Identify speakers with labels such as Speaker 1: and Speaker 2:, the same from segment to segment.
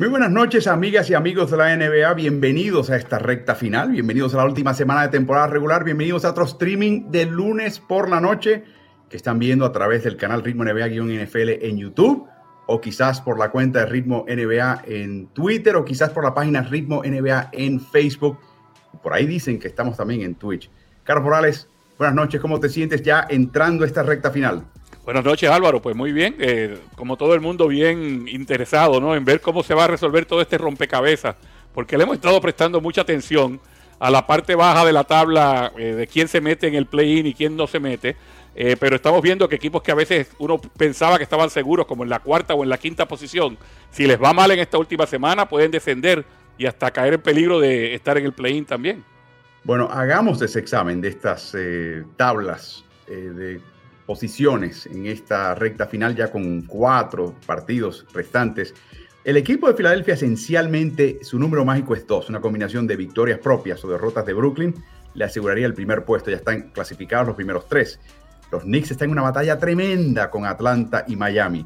Speaker 1: Muy buenas noches, amigas y amigos de la NBA. Bienvenidos a esta recta final. Bienvenidos a la última semana de temporada regular. Bienvenidos a otro streaming de lunes por la noche que están viendo a través del canal Ritmo NBA-NFL en YouTube o quizás por la cuenta de Ritmo NBA en Twitter o quizás por la página Ritmo NBA en Facebook. Por ahí dicen que estamos también en Twitch. Carlos Morales, buenas noches. ¿Cómo te sientes ya entrando a esta recta final?
Speaker 2: Buenas noches Álvaro, pues muy bien, eh, como todo el mundo bien interesado ¿no? en ver cómo se va a resolver todo este rompecabezas, porque le hemos estado prestando mucha atención a la parte baja de la tabla eh, de quién se mete en el play-in y quién no se mete, eh, pero estamos viendo que equipos que a veces uno pensaba que estaban seguros, como en la cuarta o en la quinta posición, si les va mal en esta última semana pueden descender y hasta caer en peligro de estar en el play-in también.
Speaker 1: Bueno, hagamos ese examen de estas tablas de posiciones en esta recta final ya con cuatro partidos restantes. El equipo de Filadelfia esencialmente su número mágico es dos, una combinación de victorias propias o derrotas de Brooklyn le aseguraría el primer puesto, ya están clasificados los primeros tres. Los Knicks están en una batalla tremenda con Atlanta y Miami.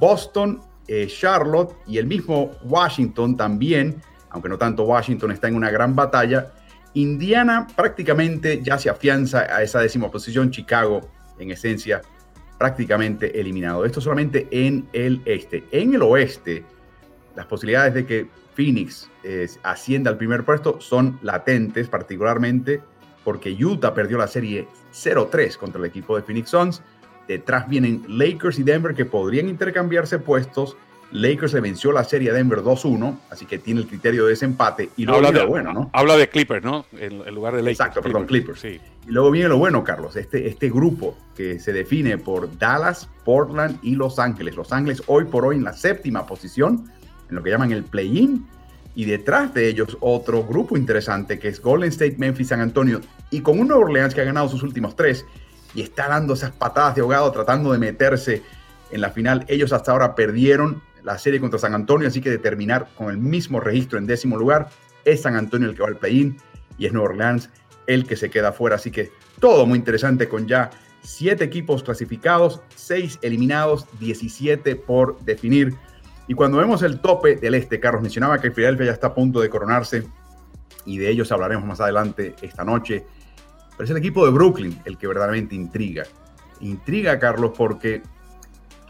Speaker 1: Boston, eh, Charlotte y el mismo Washington también, aunque no tanto Washington, está en una gran batalla. Indiana prácticamente ya se afianza a esa décima posición. Chicago en esencia prácticamente eliminado. Esto solamente en el este. En el oeste, las posibilidades de que Phoenix eh, ascienda al primer puesto son latentes, particularmente porque Utah perdió la serie 0-3 contra el equipo de Phoenix Suns. Detrás vienen Lakers y Denver que podrían intercambiarse puestos Lakers le venció la serie a Denver 2-1, así que tiene el criterio de desempate. Y luego
Speaker 2: habla de,
Speaker 1: lo bueno, ¿no?
Speaker 2: Habla de Clippers, ¿no? En, lugar de Lakers.
Speaker 1: Exacto, perdón, Clippers. Sí. Y luego viene lo bueno, Carlos, este, este grupo que se define por Dallas, Portland y Los Ángeles. Los Ángeles hoy por hoy en la séptima posición, en lo que llaman el play-in. Y detrás de ellos otro grupo interesante que es Golden State, Memphis, San Antonio. Y con un Nuevo Orleans que ha ganado sus últimos tres y está dando esas patadas de ahogado tratando de meterse en la final. Ellos hasta ahora perdieron la serie contra San Antonio, así que determinar con el mismo registro en décimo lugar es San Antonio el que va al play-in y es Nueva Orleans el que se queda fuera. Así que todo muy interesante con ya siete equipos clasificados, seis eliminados, 17 por definir. Y cuando vemos el tope del este, Carlos mencionaba que Filadelfia ya está a punto de coronarse y de ellos hablaremos más adelante esta noche. Pero es el equipo de Brooklyn el que verdaderamente intriga. Intriga, Carlos, porque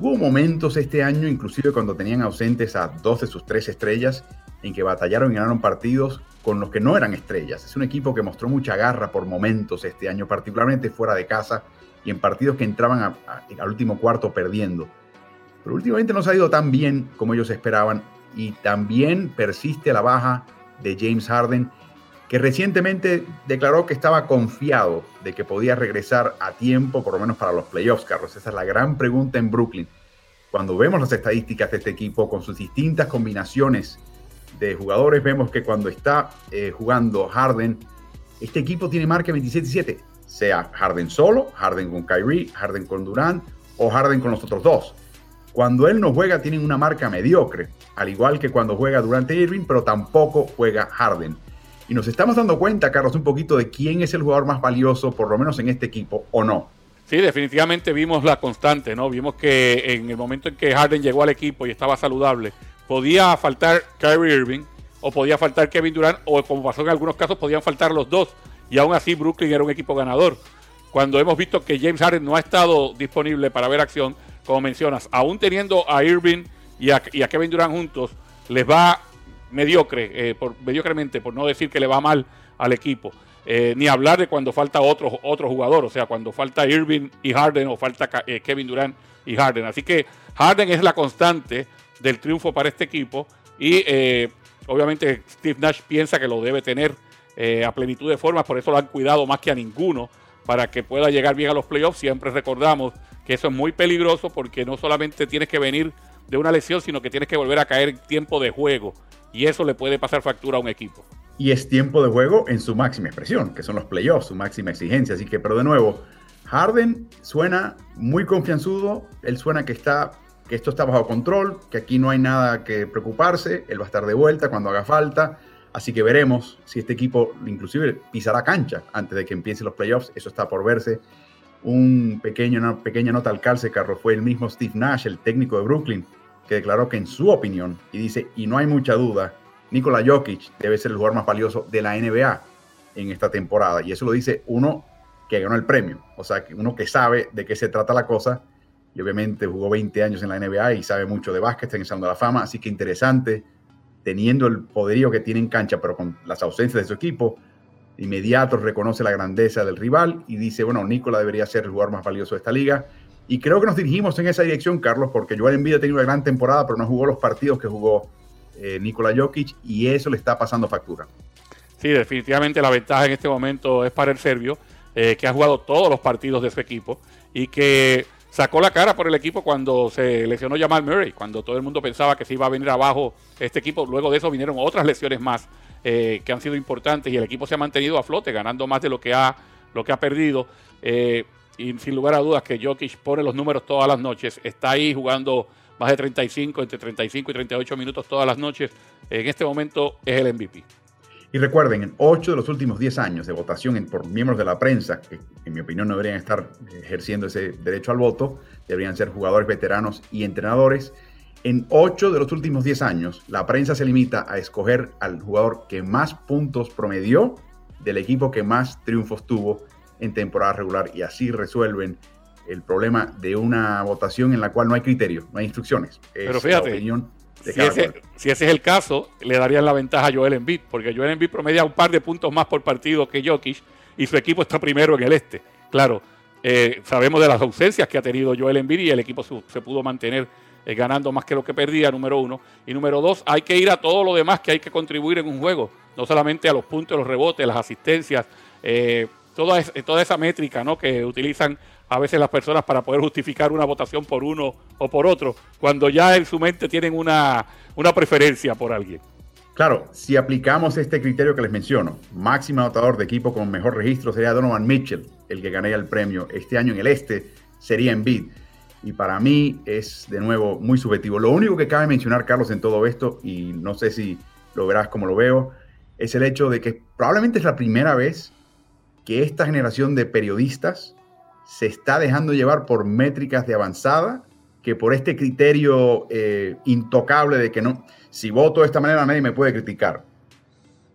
Speaker 1: Tuvo momentos este año, inclusive cuando tenían ausentes a dos de sus tres estrellas, en que batallaron y ganaron partidos con los que no eran estrellas. Es un equipo que mostró mucha garra por momentos este año, particularmente fuera de casa y en partidos que entraban al último cuarto perdiendo. Pero últimamente no se ha ido tan bien como ellos esperaban y también persiste la baja de James Harden, que recientemente declaró que estaba confiado de que podía regresar a tiempo, por lo menos para los playoffs, Carlos. Esa es la gran pregunta en Brooklyn. Cuando vemos las estadísticas de este equipo con sus distintas combinaciones de jugadores, vemos que cuando está eh, jugando Harden, este equipo tiene marca 27-7, sea Harden solo, Harden con Kyrie, Harden con Durant o Harden con los otros dos. Cuando él no juega, tienen una marca mediocre, al igual que cuando juega Durant Irving, pero tampoco juega Harden. Y nos estamos dando cuenta, Carlos, un poquito de quién es el jugador más valioso, por lo menos en este equipo, o no.
Speaker 2: Sí, definitivamente vimos la constante, ¿no? Vimos que en el momento en que Harden llegó al equipo y estaba saludable, podía faltar Kyrie Irving o podía faltar Kevin Durant o como pasó en algunos casos podían faltar los dos y aún así Brooklyn era un equipo ganador. Cuando hemos visto que James Harden no ha estado disponible para ver acción, como mencionas, aún teniendo a Irving y a, Kevin Durant juntos, les va mediocre, eh, por, mediocremente, por no decir que le va mal al equipo. Eh, ni hablar de cuando falta otro, otro jugador, o sea, cuando falta Irving y Harden o falta eh, Kevin Durant y Harden. Así que Harden es la constante del triunfo para este equipo y obviamente Steve Nash piensa que lo debe tener eh, a plenitud de forma, por eso lo han cuidado más que a ninguno para que pueda llegar bien a los playoffs. Siempre recordamos que eso es muy peligroso porque no solamente tienes que venir de una lesión, sino que tienes que volver a caer tiempo de juego y eso le puede pasar factura a un equipo.
Speaker 1: Y es tiempo de juego en su máxima expresión, que son los playoffs, su máxima exigencia. Así que, pero de nuevo, Harden suena muy confianzudo, él suena que está que esto está bajo control, que aquí no hay nada que preocuparse, él va a estar de vuelta cuando haga falta, así que veremos si este equipo inclusive pisará cancha antes de que empiecen los playoffs, eso está por verse. Un pequeño, una pequeña nota al calce, Carlos, fue el mismo Steve Nash, el técnico de Brooklyn, que declaró que en su opinión, y dice, y no hay mucha duda, Nikola Jokic debe ser el jugador más valioso de la NBA en esta temporada. Y eso lo dice uno que ganó el premio, o sea, uno que sabe de qué se trata la cosa y obviamente jugó 20 años en la NBA y sabe mucho de básquet, está en la Fama, así que interesante, teniendo el poderío que tiene en cancha, pero con las ausencias de su equipo, inmediato reconoce la grandeza del rival y dice, bueno, Nicola debería ser el jugador más valioso de esta liga. Y creo que nos dirigimos en esa dirección, Carlos, porque Joel Embiid ha tenido una gran temporada, pero no jugó los partidos que jugó eh, Nikola Jokic y eso le está pasando factura.
Speaker 2: Sí, definitivamente la ventaja en este momento es para el serbio, eh, que ha jugado todos los partidos de su equipo y que sacó la cara por el equipo cuando se lesionó Jamal Murray, cuando todo el mundo pensaba que se iba a venir abajo este equipo. Luego de eso vinieron otras lesiones más eh, que han sido importantes y el equipo se ha mantenido a flote, ganando más de lo que ha, lo que ha perdido. Eh, y sin lugar a dudas que Jokic pone los números todas las noches, está ahí jugando más de 35, entre 35 y 38 minutos todas las noches. En este momento es el MVP.
Speaker 1: Y recuerden, en 8 de los últimos 10 años de votación por miembros de la prensa, que en mi opinión no deberían estar ejerciendo ese derecho al voto, deberían ser jugadores veteranos y entrenadores. En 8 de los últimos 10 años, la prensa se limita a escoger al jugador que más puntos promedió del equipo que más triunfos tuvo en temporada regular y así resuelven el problema de una votación en la cual no hay criterio, no hay instrucciones.
Speaker 2: Pero fíjate, si ese, si ese, es el caso, le darían la ventaja a Joel Embiid, porque Joel Embiid promedia un par de puntos más por partido que Jokic y su equipo está primero en el este. Claro, eh, sabemos de las ausencias que ha tenido Joel Embiid y el equipo se, pudo mantener eh, ganando más que lo que perdía, número uno. Y número dos, hay que ir a todo lo demás que hay que contribuir en un juego, no solamente a los puntos, los rebotes, las asistencias, eh, toda, toda esa métrica ¿no? que utilizan a veces las personas para poder justificar una votación por uno o por otro, cuando ya en su mente tienen una, una preferencia por alguien.
Speaker 1: Claro, si aplicamos este criterio que les menciono, máximo anotador de equipo con mejor registro sería Donovan Mitchell, el que ganaría el premio este año en el este, sería Embiid. Y para mí es de nuevo muy subjetivo. Lo único que cabe mencionar, Carlos, en todo esto, y no sé si lo verás como lo veo, es el hecho de que probablemente es la primera vez que esta generación de periodistas se está dejando llevar por métricas de avanzada que por este criterio eh, intocable de que no, si voto de esta manera nadie me puede criticar.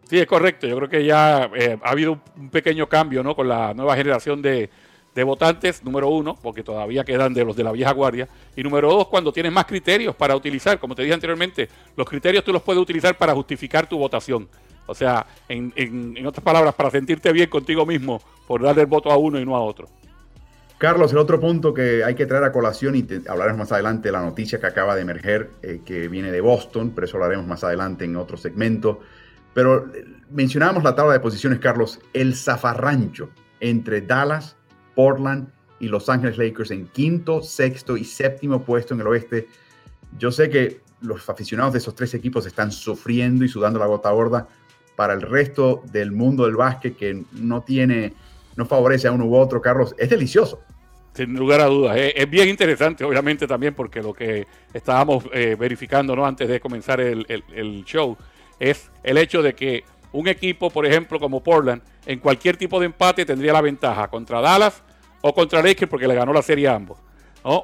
Speaker 2: Sí, es correcto. Yo creo que ya eh, ha habido un pequeño cambio ¿no? con la nueva generación de, de, votantes, número uno, porque todavía quedan de los de la vieja guardia, y número dos, cuando tienes más criterios para utilizar, como te dije anteriormente, los criterios tú los puedes utilizar para justificar tu votación. O sea, en, en, en otras palabras, para sentirte bien contigo mismo por darle el voto a uno y no a otro.
Speaker 1: Carlos, el otro punto que hay que traer a colación y hablaremos más adelante de la noticia que acaba de emerger, eh, que viene de Boston, pero eso hablaremos más adelante en otro segmento. Pero eh, mencionábamos la tabla de posiciones, Carlos, el zafarrancho entre Dallas, Portland y Los Ángeles Lakers en quinto, sexto y séptimo puesto en el oeste. Yo sé que los aficionados de esos tres equipos están sufriendo y sudando la gota gorda para el resto del mundo del básquet que no tiene no favorece a uno u otro, Carlos, es delicioso.
Speaker 2: Sin lugar a dudas. Es, bien interesante, obviamente, también, porque lo que estábamos eh, verificando ¿no? antes de comenzar el, show es el hecho de que un equipo, por ejemplo, como Portland, en cualquier tipo de empate tendría la ventaja contra Dallas o contra Lakers, porque le ganó la serie a ambos.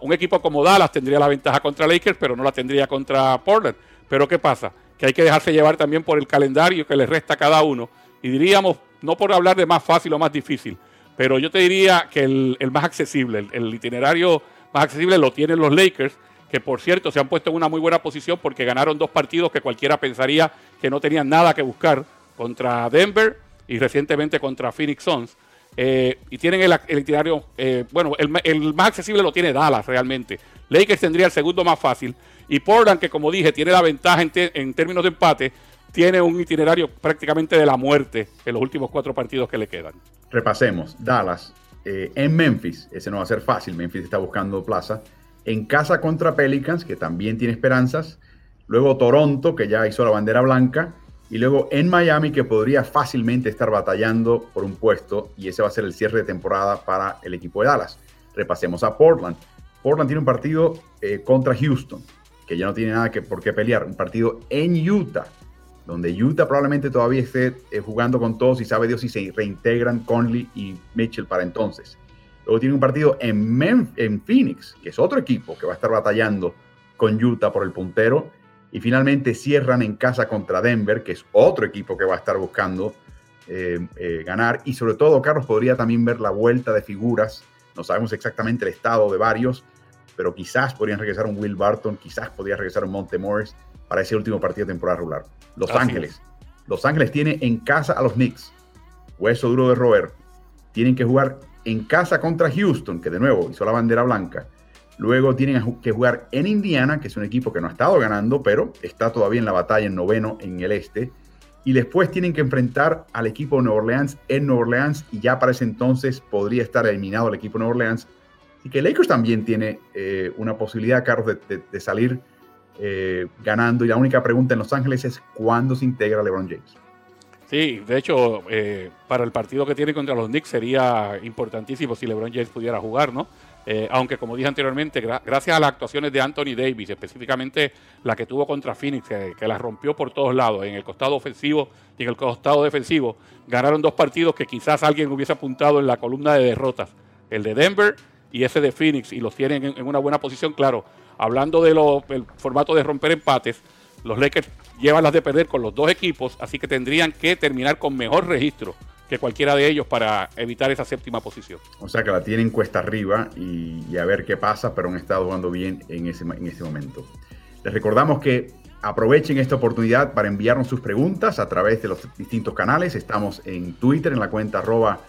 Speaker 2: Un equipo como Dallas tendría la ventaja contra Lakers, pero no la tendría contra Portland. Pero ¿qué pasa? Que hay que dejarse llevar también por el calendario que le resta a cada uno. Y diríamos, no por hablar de más fácil o más difícil, pero yo te diría que el, más accesible, el, itinerario más accesible lo tienen los Lakers, que por cierto se han puesto en una muy buena posición porque ganaron dos partidos que cualquiera pensaría que no tenían nada que buscar contra Denver y recientemente contra Phoenix Suns. Eh, y tienen el, itinerario, eh, bueno, el, más accesible lo tiene Dallas realmente. Lakers tendría el segundo más fácil. Y Portland, que como dije, tiene la ventaja en, en términos de empate, tiene un itinerario prácticamente de la muerte en los últimos cuatro partidos que le quedan.
Speaker 1: Repasemos. Dallas eh, en Memphis, ese no va a ser fácil, Memphis está buscando plaza. En casa contra Pelicans, que también tiene esperanzas. Luego Toronto, que ya hizo la bandera blanca. Y luego en Miami, que podría fácilmente estar batallando por un puesto. Y ese va a ser el cierre de temporada para el equipo de Dallas. Repasemos a Portland. Portland tiene un partido eh, contra Houston, que ya no tiene nada que, por qué pelear. Un partido en Utah, donde Utah probablemente todavía esté eh, jugando con todos y sabe Dios si se reintegran Conley y Mitchell para entonces. Luego tiene un partido en, en Phoenix, que es otro equipo que va a estar batallando con Utah por el puntero. Y finalmente cierran en casa contra Denver, que es otro equipo que va a estar buscando eh, ganar. Y sobre todo, Carlos podría también ver la vuelta de figuras no sabemos exactamente el estado de varios, pero quizás podrían regresar un Will Barton, quizás podría regresar un Monte Morris para ese último partido de temporada regular. Los Ángeles. Los Ángeles tiene en casa a los Knicks. Hueso duro de roer. Tienen que jugar en casa contra Houston, que de nuevo hizo la bandera blanca. Luego tienen que jugar en Indiana, que es un equipo que no ha estado ganando, pero está todavía en la batalla en noveno en el este y después tienen que enfrentar al equipo de Nueva Orleans en Nueva Orleans y ya para ese entonces podría estar eliminado el equipo de Nueva Orleans. Y que Lakers también tiene eh, una posibilidad, Carlos, de, salir eh, ganando. Y la única pregunta en Los Ángeles es cuándo se integra LeBron James.
Speaker 2: Sí, de hecho, eh, para el partido que tiene contra los Knicks sería importantísimo si LeBron James pudiera jugar, ¿no? Eh, aunque como dije anteriormente, gracias a las actuaciones de Anthony Davis, específicamente la que tuvo contra Phoenix, que, la rompió por todos lados, en el costado ofensivo y en el costado defensivo, ganaron dos partidos que quizás alguien hubiese apuntado en la columna de derrotas, el de Denver y ese de Phoenix, y los tienen en, una buena posición, claro. Hablando del formato de romper empates, los Lakers llevan las de perder con los dos equipos, así que tendrían que terminar con mejor registro que cualquiera de ellos para evitar esa séptima posición.
Speaker 1: O sea que la tienen cuesta arriba y, a ver qué pasa, pero han estado jugando bien en ese, en ese momento. Les recordamos que aprovechen esta oportunidad para enviarnos sus preguntas a través de los distintos canales. Estamos en Twitter, en la cuenta arroba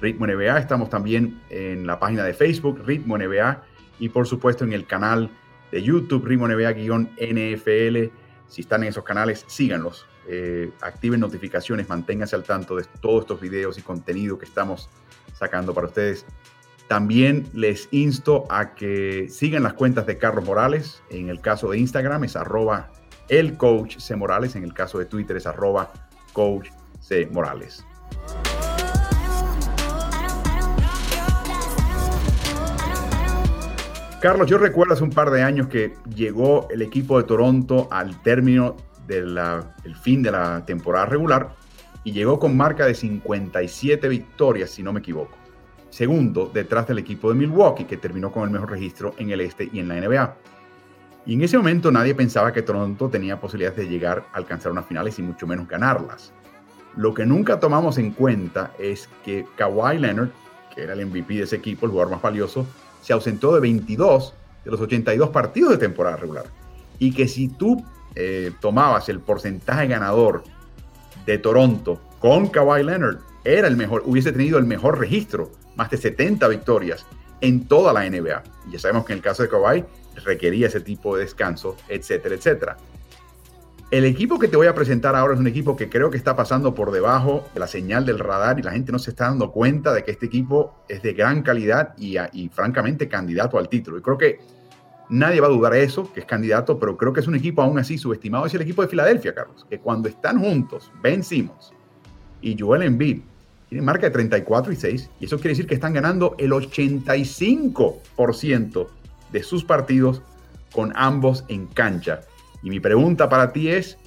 Speaker 1: Ritmo NBA. Estamos también en la página de Facebook, Ritmo NBA. Y por supuesto en el canal de YouTube, Ritmo NBA-NFL. Si están en esos canales, síganlos. Eh, activen notificaciones, manténganse al tanto de todos estos videos y contenido que estamos sacando para ustedes. También les insto a que sigan las cuentas de Carlos Morales. En el caso de Instagram es arroba el coach C. Morales. En el caso de Twitter es arroba coach C. Morales. Carlos, yo recuerdo hace un par de años que llegó el equipo de Toronto al término del fin de la temporada regular y llegó con marca de 57 victorias, si no me equivoco. Segundo, detrás del equipo de Milwaukee, que terminó con el mejor registro en el este y en la NBA. Y en ese momento nadie pensaba que Toronto tenía posibilidades de llegar a alcanzar unas finales y mucho menos ganarlas. Lo que nunca tomamos en cuenta es que Kawhi Leonard, que era el MVP de ese equipo, el jugador más valioso, se ausentó de 22 de los 82 partidos de temporada regular. Y que si tú eh, tomabas el porcentaje ganador de Toronto con Kawhi Leonard, era el mejor, hubiese tenido el mejor registro, más de 70 victorias en toda la NBA. Y ya sabemos que en el caso de Kawhi requería ese tipo de descanso, etcétera, etcétera. El equipo que te voy a presentar ahora es un equipo que creo que está pasando por debajo de la señal del radar y la gente no se está dando cuenta de que este equipo es de gran calidad y, francamente candidato al título. Y creo que Nadie va a dudar eso, que es candidato, pero creo que es un equipo aún así subestimado. Es el equipo de Filadelfia, Carlos, que cuando están juntos, Ben Simmons y Joel Embiid, tienen marca de 34 y 6, y eso quiere decir que están ganando el 85% de sus partidos con ambos en cancha. Y mi pregunta para ti es,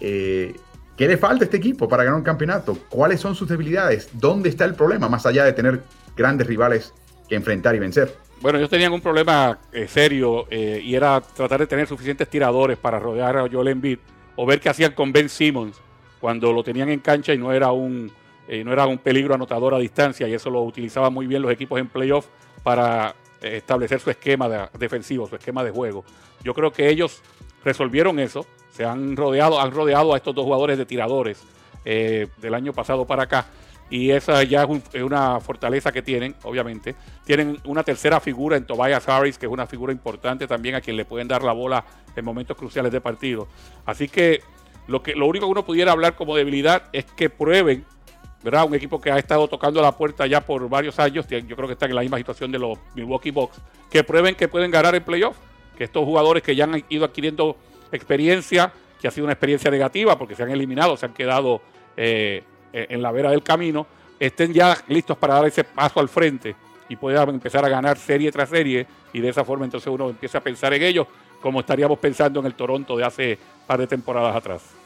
Speaker 1: eh, ¿qué le falta a este equipo para ganar un campeonato? ¿Cuáles son sus debilidades? ¿Dónde está el problema, más allá de tener grandes rivales que enfrentar y vencer?
Speaker 2: Bueno, ellos tenían un problema eh, serio eh, y era tratar de tener suficientes tiradores para rodear a Joel Embiid o ver qué hacían con Ben Simmons cuando lo tenían en cancha y no era un no era un peligro anotador a distancia y eso lo utilizaban muy bien los equipos en playoff para establecer su esquema defensivo, su esquema de juego. Yo creo que ellos resolvieron eso, se han rodeado, han rodeado a estos dos jugadores de tiradores del año pasado para acá y esa ya es, una fortaleza que tienen, obviamente. Tienen una tercera figura en Tobias Harris, que es una figura importante también a quien le pueden dar la bola en momentos cruciales de partido. Así que Lo, que, lo único que uno pudiera hablar como debilidad es que prueben, ¿verdad? Un equipo que ha estado tocando la puerta ya por varios años, yo creo que están en la misma situación de los Milwaukee Bucks, que prueben que pueden ganar en playoff, que estos jugadores que ya han ido adquiriendo experiencia, que ha sido una experiencia negativa porque se han eliminado, se han quedado eh, en la vera del camino, estén ya listos para dar ese paso al frente y puedan empezar a ganar serie tras serie y de esa forma entonces uno empieza a pensar en ellos como estaríamos pensando en el Toronto de hace par de temporadas atrás.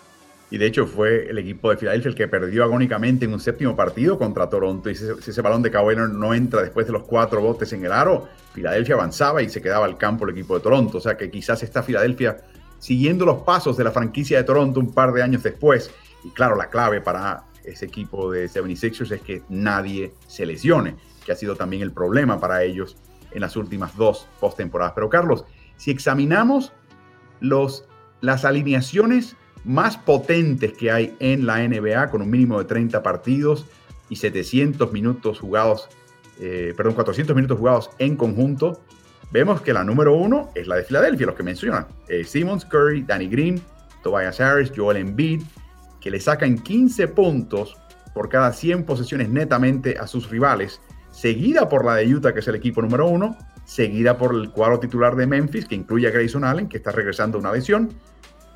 Speaker 1: Y de hecho fue el equipo de Filadelfia el que perdió agónicamente en un séptimo partido contra Toronto. Y si ese, balón de Kawhi no entra después de los cuatro botes en el aro, Filadelfia avanzaba y se quedaba al campo el equipo de Toronto. O sea que quizás está Filadelfia siguiendo los pasos de la franquicia de Toronto un par de años después. Y claro, la clave para ese equipo de 76ers es que nadie se lesione, que ha sido también el problema para ellos en las últimas dos postemporadas. Pero Carlos, si examinamos los, las alineaciones más potentes que hay en la NBA, con un mínimo de 30 partidos y 700 minutos jugados, eh, perdón, 400 minutos jugados en conjunto, vemos que la número uno es la de Filadelfia, los que mencionan. Eh, Simmons, Curry, Danny Green, Tobias Harris, Joel Embiid, que le sacan 15 puntos por cada 100 posesiones netamente a sus rivales, seguida por la de Utah, que es el equipo número uno, seguida por el cuadro titular de Memphis, que incluye a Grayson Allen, que está regresando a una lesión,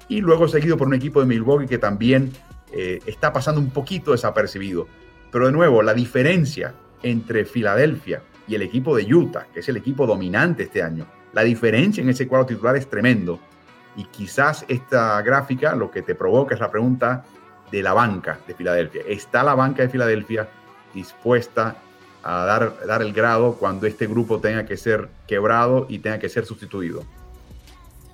Speaker 1: y luego seguido por un equipo de Milwaukee que también eh, está pasando un poquito desapercibido. Pero de nuevo, la diferencia entre Filadelfia y el equipo de Utah, que es el equipo dominante este año, la diferencia en ese cuadro titular es tremendo. Y quizás esta gráfica lo que te provoca es la pregunta de la banca de Filadelfia. ¿Está la banca de Filadelfia dispuesta a dar, dar el grado cuando este grupo tenga que ser quebrado y tenga que ser sustituido?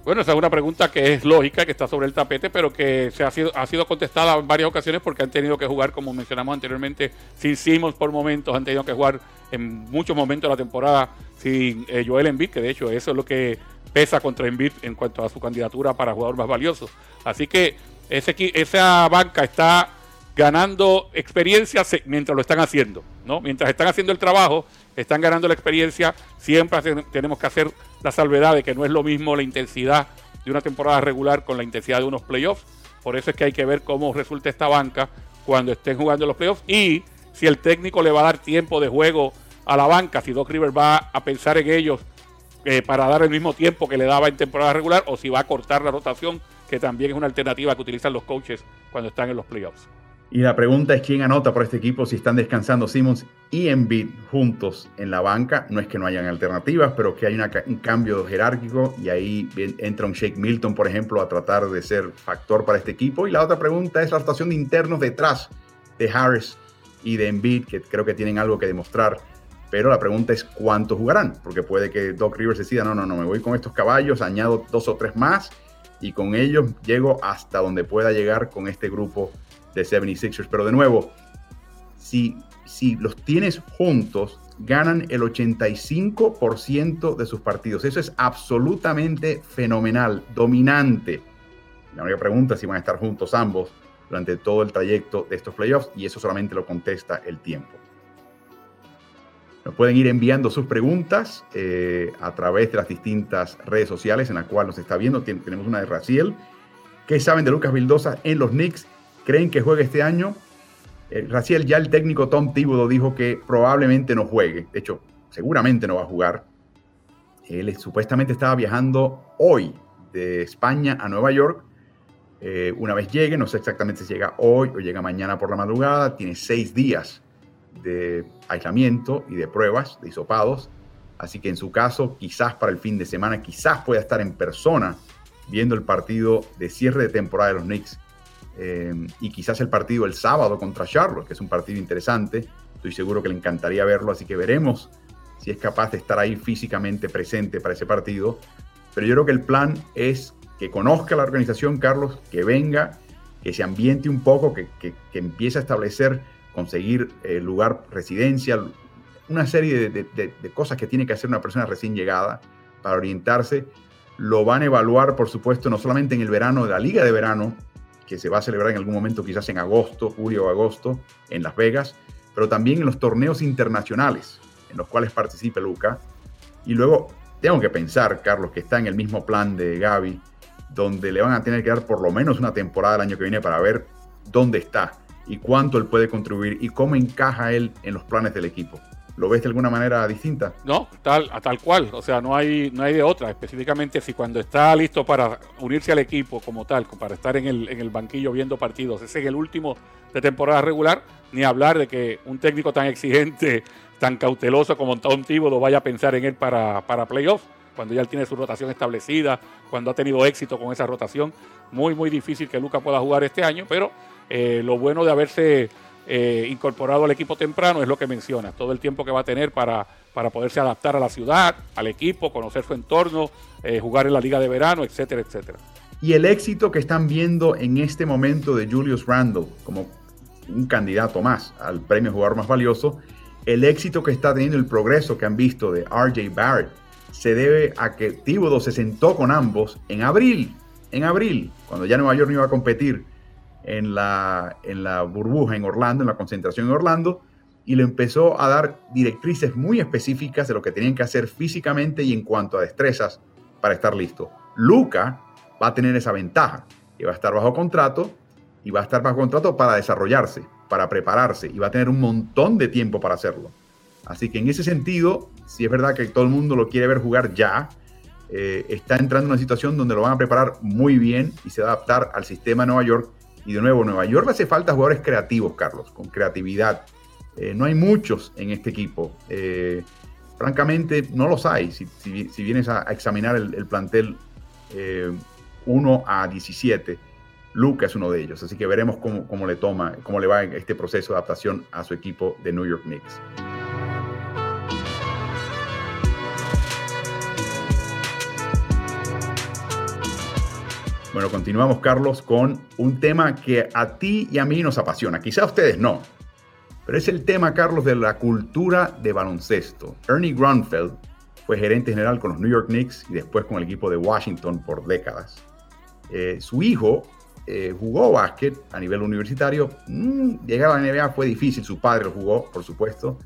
Speaker 2: Bueno, esa es una pregunta que es lógica, que está sobre el tapete, pero que se ha sido, ha sido contestada en varias ocasiones porque han tenido que jugar, como mencionamos anteriormente, sin Simmons por momentos, han tenido que jugar en muchos momentos de la temporada sin eh, Joel Embiid, que de hecho eso es lo que pesa contra Embiid en cuanto a su candidatura para jugador más valioso. Así que ese, esa banca está ganando experiencia mientras lo están haciendo, ¿no? Mientras están haciendo el trabajo, están ganando la experiencia, siempre tenemos que hacer la salvedad de que no es lo mismo la intensidad de una temporada regular con la intensidad de unos playoffs. Por eso es que hay que ver cómo resulta esta banca cuando estén jugando los playoffs y si el técnico le va a dar tiempo de juego a la banca, si Doc River va a pensar en ellos eh, para dar el mismo tiempo que le daba en temporada regular o si va a cortar la rotación, que también es una alternativa que utilizan los coaches cuando están en los playoffs.
Speaker 1: Y la pregunta es quién anota por este equipo si están descansando Simmons y Embiid juntos en la banca. No es que no hayan alternativas, pero que hay un cambio jerárquico y ahí entra un Shake Milton, por ejemplo, a tratar de ser factor para este equipo. Y la otra pregunta es la rotación de internos detrás de Harris y de Embiid, que creo que tienen algo que demostrar. Pero la pregunta es cuántos jugarán, porque puede que Doc Rivers decida, no, no, no, me voy con estos caballos, añado dos o tres más y con ellos llego hasta donde pueda llegar con este grupo de 76ers. Pero de nuevo, si, si los tienes juntos, ganan el 85% de sus partidos. Eso es absolutamente fenomenal, dominante. La única pregunta es si van a estar juntos ambos durante todo el trayecto de estos playoffs y eso solamente lo contesta el tiempo. Nos pueden ir enviando sus preguntas eh, a través de las distintas redes sociales en las cuales nos está viendo. tenemos una de Raciel. ¿Qué saben de Lucas Vildosa en los Knicks? ¿Creen que juegue este año? Eh, Raciel, ya el técnico Tom Thibodeau dijo que probablemente no juegue. De hecho, seguramente no va a jugar. Él supuestamente estaba viajando hoy de España a Nueva York. Eh, una vez llegue, no sé exactamente si llega hoy o llega mañana por la madrugada, tiene seis días de aislamiento y de pruebas, de hisopados. Así que en su caso, quizás para el fin de semana, quizás pueda estar en persona viendo el partido de cierre de temporada de los Knicks eh, y quizás el partido el sábado contra Charlotte, que es un partido interesante. Estoy seguro que le encantaría verlo, así que veremos si es capaz de estar ahí físicamente presente para ese partido. Pero yo creo que el plan es que conozca la organización, Carlos, que venga, que se ambiente un poco, que, empiece a establecer, conseguir eh, lugar, residencia, una serie de, de cosas que tiene que hacer una persona recién llegada para orientarse. Lo van a evaluar, por supuesto, no solamente en el verano de la liga de verano, que se va a celebrar en algún momento, quizás en agosto, julio o agosto, en Las Vegas, pero también en los torneos internacionales en los cuales participe Luca. Y luego tengo que pensar, Carlos, que está en el mismo plan de Gaby, donde le van a tener que dar por lo menos una temporada el año que viene para ver dónde está y cuánto él puede contribuir y cómo encaja él en los planes del equipo. ¿Lo ves de alguna manera distinta?
Speaker 2: No, tal, tal cual. O sea, no hay, no hay de otra. Específicamente si cuando está listo para unirse al equipo como tal, para estar en el, en el banquillo viendo partidos, ese es el último de temporada regular, ni hablar de que un técnico tan exigente, tan cauteloso como Tom Thibodeau vaya a pensar en él para, para playoffs, cuando ya él tiene su rotación establecida, cuando ha tenido éxito con esa rotación. Muy, muy difícil que Luca pueda jugar este año, pero eh, lo bueno de haberse eh, incorporado al equipo temprano es lo que menciona, todo el tiempo que va a tener para, para poderse adaptar a la ciudad, al equipo, conocer su entorno, eh, jugar en la liga de verano, etcétera, etcétera.
Speaker 1: Y el éxito que están viendo en este momento de Julius Randle como un candidato más al premio jugador más valioso, el éxito que está teniendo, el progreso que han visto de RJ Barrett, se debe a que Thibodeau se sentó con ambos en abril, en abril, cuando ya Nueva York no iba a competir en la, en la burbuja en Orlando, en la concentración en Orlando, y le empezó a dar directrices muy específicas de lo que tenían que hacer físicamente y en cuanto a destrezas para estar listo. Luca va a tener esa ventaja, que va a estar bajo contrato y va a estar bajo contrato para desarrollarse, para prepararse y va a tener un montón de tiempo para hacerlo. Así que en ese sentido, si es verdad que todo el mundo lo quiere ver jugar ya, eh, está entrando en una situación donde lo van a preparar muy bien y se va a adaptar al sistema de Nueva York y de nuevo, Nueva York le hace falta jugadores creativos, Carlos, con creatividad. Eh, no hay muchos en este equipo. Eh, francamente, no los hay. Si, vienes a, examinar el, plantel 1 eh, a 17, Luca es uno de ellos. Así que veremos cómo, cómo le toma, cómo le va este proceso de adaptación a su equipo de New York Knicks. Bueno, continuamos, Carlos, con un tema que a ti y a mí nos apasiona. Quizá a ustedes no, pero es el tema, Carlos, de la cultura de baloncesto. Ernie Grunfeld fue gerente general con los New York Knicks y después con el equipo de Washington por décadas. Eh, su hijo eh, jugó básquet a nivel universitario. Mm, llegar a la NBA fue difícil, su padre lo jugó, por supuesto,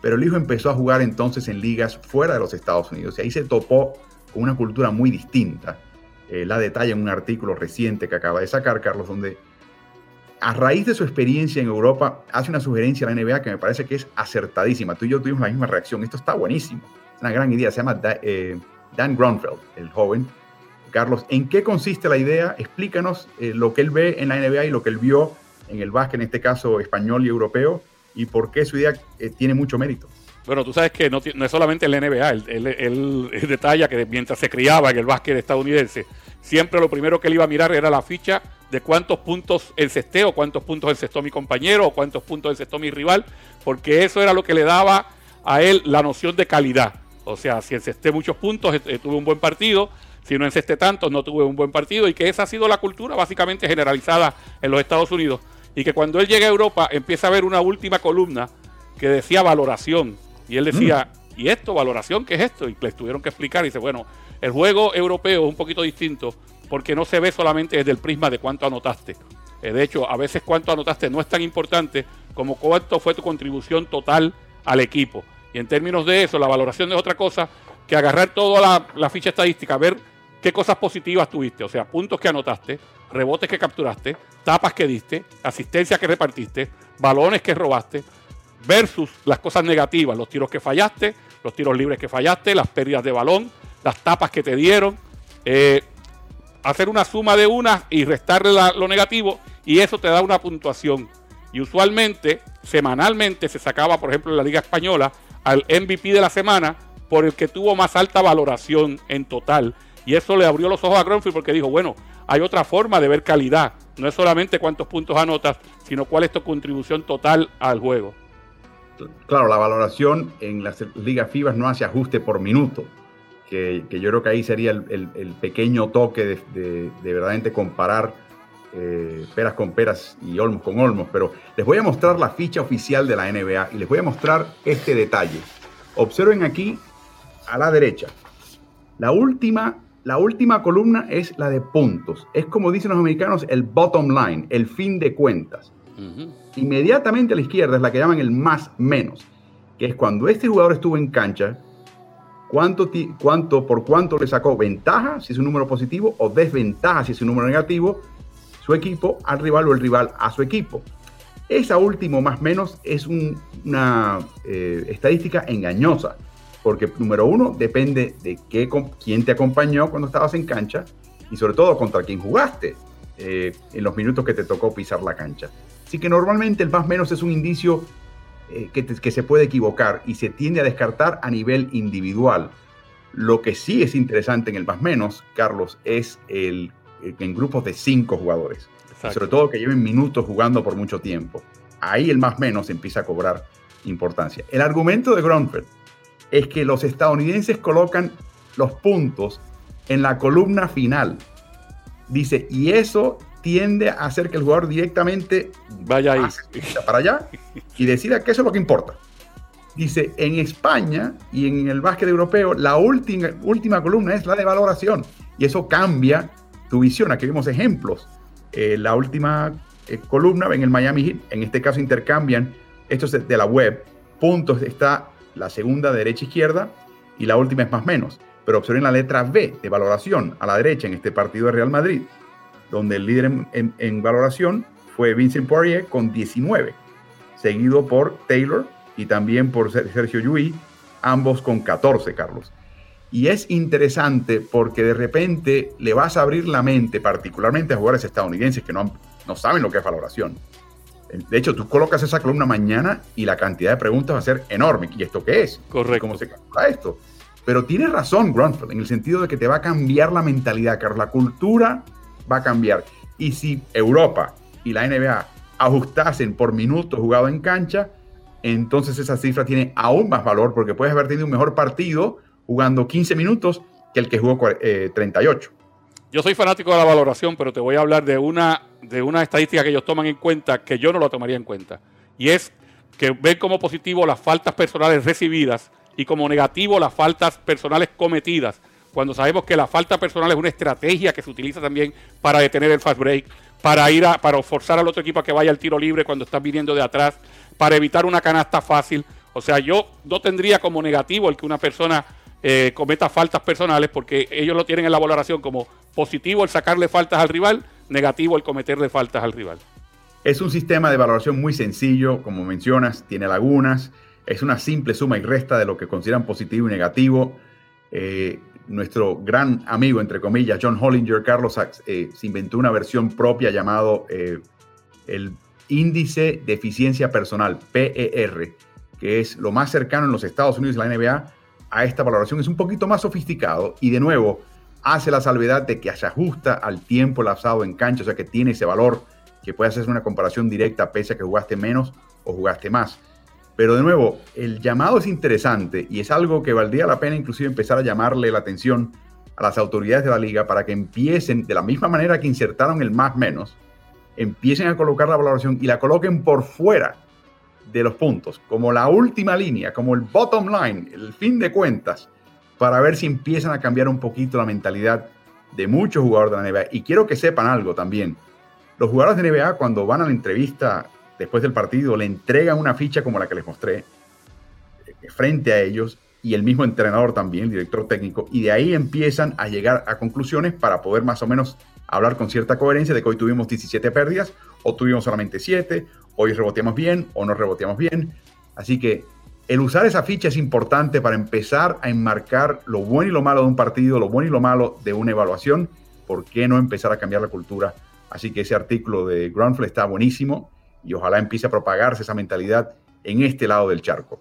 Speaker 1: pero el hijo empezó a jugar entonces en ligas fuera de los Estados Unidos y ahí se topó con una cultura muy distinta eh, la detalla en un artículo reciente que acaba de sacar, Carlos, donde a raíz de su experiencia en Europa hace una sugerencia a la NBA que me parece que es acertadísima. Tú y yo tuvimos la misma reacción. Esto está buenísimo. Es una gran idea. Se llama eh, Dan Grunfeld, el joven. Carlos, ¿en qué consiste la idea? Explícanos eh, lo que él ve en la NBA y lo que él vio en el básquet, en este caso español y europeo, y por qué su idea tiene mucho mérito.
Speaker 2: Bueno, tú sabes que no, es solamente el NBA, él, detalla que mientras se criaba en el básquet estadounidense, siempre lo primero que él iba a mirar era la ficha de cuántos puntos encesté o cuántos puntos encestó mi compañero o cuántos puntos encestó mi rival, porque eso era lo que le daba a él la noción de calidad. O sea, si encesté muchos puntos, eh, tuve un buen partido, si no encesté tantos, no tuve un buen partido, y que esa ha sido la cultura básicamente generalizada en los Estados Unidos. Y que cuando él llega a Europa empieza a ver una última columna que decía valoración, y él decía. ¿y esto? ¿Valoración? ¿Qué es esto? Y les tuvieron que explicar. Y dice, bueno, el juego europeo es un poquito distinto porque no se ve solamente desde el prisma de cuánto anotaste. Eh, de hecho, a veces cuánto anotaste no es tan importante como cuánto fue tu contribución total al equipo. Y en términos de eso, la valoración es otra cosa que agarrar toda la, la ficha estadística, ver qué cosas positivas tuviste, o sea, puntos que anotaste, rebotes que capturaste, tapas que diste, asistencia que repartiste, balones que robaste, versus las cosas negativas, los tiros que fallaste, los tiros libres que fallaste, las pérdidas de balón, las tapas que te dieron. Eh, hacer una suma de unas y restarle lo negativo y eso te da una puntuación. Y usualmente, semanalmente, se sacaba, por ejemplo, en la Liga Española al MVP de la semana por el que tuvo más alta valoración en total. Y eso le abrió los ojos a Gronfield porque dijo, bueno, hay otra forma de ver calidad. No es solamente cuántos puntos anotas, sino cuál es tu contribución total al juego
Speaker 1: claro, la valoración en las ligas FIBA no hace ajuste por minuto, que, yo creo que ahí sería el, pequeño toque de, de, verdaderamente comparar eh, peras con peras y olmos con olmos. Pero les voy a mostrar la ficha oficial de la NBA y les voy a mostrar este detalle. Observen aquí a la derecha. La última, la última columna es la de puntos. Es como dicen los americanos, el bottom line, el fin de cuentas. Inmediatamente a la izquierda es la que llaman el más menos, que es cuando este jugador estuvo en cancha, cuánto, cuánto, por cuánto le sacó ventaja si es un número positivo o desventaja si es un número negativo su equipo al rival o el rival a su equipo. Esa última más menos es una eh, estadística engañosa, porque número uno depende de qué, quién te acompañó cuando estabas en cancha y sobre todo contra quién jugaste eh, en los minutos que te tocó pisar la cancha. Así que normalmente el más menos es un indicio eh, que, se puede equivocar y se tiende a descartar a nivel individual. Lo que sí es interesante en el más menos, Carlos, es el, en grupos de cinco jugadores. Sobre todo que lleven minutos jugando por mucho tiempo. Ahí el más menos empieza a cobrar importancia. El argumento de Grunfeld es que los estadounidenses colocan los puntos en la columna final. Dice, y eso tiende a hacer que el jugador directamente
Speaker 2: vaya ahí
Speaker 1: para allá y decida que eso es lo que importa. Dice, en España y en el básquet europeo, la última, última columna es la de valoración y eso cambia tu visión. Aquí vemos ejemplos. Eh, la última eh, columna en el Miami Heat, en este caso intercambian, esto es de la web, puntos está la segunda derecha izquierda y la última es más menos. Pero observen la letra B de valoración a la derecha en este partido de Real Madrid donde el líder en, valoración fue Vincent Poirier con 19, seguido por Taylor y también por Sergio Yui, ambos con 14, Carlos. Y es interesante porque de repente le vas a abrir la mente, particularmente a jugadores estadounidenses que no, no saben lo que es valoración. De hecho, tú colocas esa columna mañana y la cantidad de preguntas va a ser enorme. ¿Y esto qué es?
Speaker 2: Correcto.
Speaker 1: ¿Cómo se calcula esto? Pero tiene razón Grunfeld en el sentido de que te va a cambiar la mentalidad, Carlos. La cultura va a cambiar. Y si Europa y la NBA ajustasen por minutos jugado en cancha, entonces esa cifra tiene aún más valor porque puedes haber tenido un mejor partido jugando 15 minutos que el que jugó 38. Eh,
Speaker 2: yo soy fanático de la valoración, pero te voy a hablar de una, de una estadística que ellos toman en cuenta que yo no lo tomaría en cuenta. Y es que ven como positivo las faltas personales recibidas y como negativo las faltas personales cometidas cuando sabemos que la falta personal es una estrategia que se utiliza también para detener el fast break, para ir a, para forzar al otro equipo a que vaya al tiro libre cuando estás viniendo de atrás, para evitar una canasta fácil. O sea, yo no tendría como negativo el que una persona eh, cometa faltas personales porque ellos lo tienen en la valoración como positivo el sacarle faltas al rival, negativo el cometerle faltas al rival.
Speaker 1: Es un sistema de valoración muy sencillo, como mencionas, tiene lagunas, es una simple suma y resta de lo que consideran positivo y negativo. Eh, nuestro gran amigo, entre comillas, John Hollinger, Carlos, eh, se inventó una versión propia llamado eh, el índice de eficiencia personal, PER, que es lo más cercano en los Estados Unidos y la NBA a esta valoración. Es un poquito más sofisticado y de nuevo hace la salvedad de que se ajusta al tiempo lapsado en cancha, o sea que tiene ese valor que puede hacer una comparación directa pese a que jugaste menos o jugaste más. Pero de nuevo, el llamado es interesante y es algo que valdría la pena inclusive empezar a llamarle la atención a las autoridades de la liga para que empiecen, de la misma manera que insertaron el más menos, empiecen a colocar la valoración y la coloquen por fuera de los puntos, como la última línea, como el bottom line, el fin de cuentas, para ver si empiezan a cambiar un poquito la mentalidad de muchos jugadores de la NBA. Y quiero que sepan algo también. Los jugadores de NBA cuando van a la entrevista después del partido le entregan una ficha como la que les mostré eh, frente a ellos y el mismo entrenador también, el director técnico, y de ahí empiezan a llegar a conclusiones para poder más o menos hablar con cierta coherencia de que hoy tuvimos 17 pérdidas o tuvimos solamente 7, hoy reboteamos bien o no reboteamos bien. Así que el usar esa ficha es importante para empezar a enmarcar lo bueno y lo malo de un partido, lo bueno y lo malo de una evaluación. ¿Por qué no empezar a cambiar la cultura? Así que ese artículo de Groundfloor está buenísimo y ojalá empiece a propagarse esa mentalidad en este lado del charco.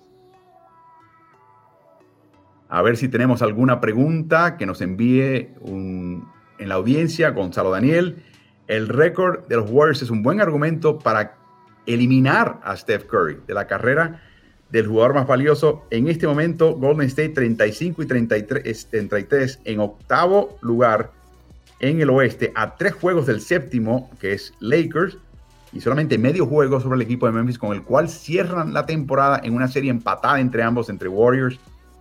Speaker 1: A ver si tenemos alguna pregunta que nos envíe en la audiencia, Gonzalo Daniel. El récord de los Warriors es un buen argumento para eliminar a Steph Curry de la carrera del jugador más valioso. En este momento, Golden State 35 y 33, 33 en octavo lugar en el oeste, a tres juegos del séptimo, que es Lakers, y solamente medio juego sobre el equipo de Memphis, con el cual cierran la temporada en una serie empatada entre ambos, entre Warriors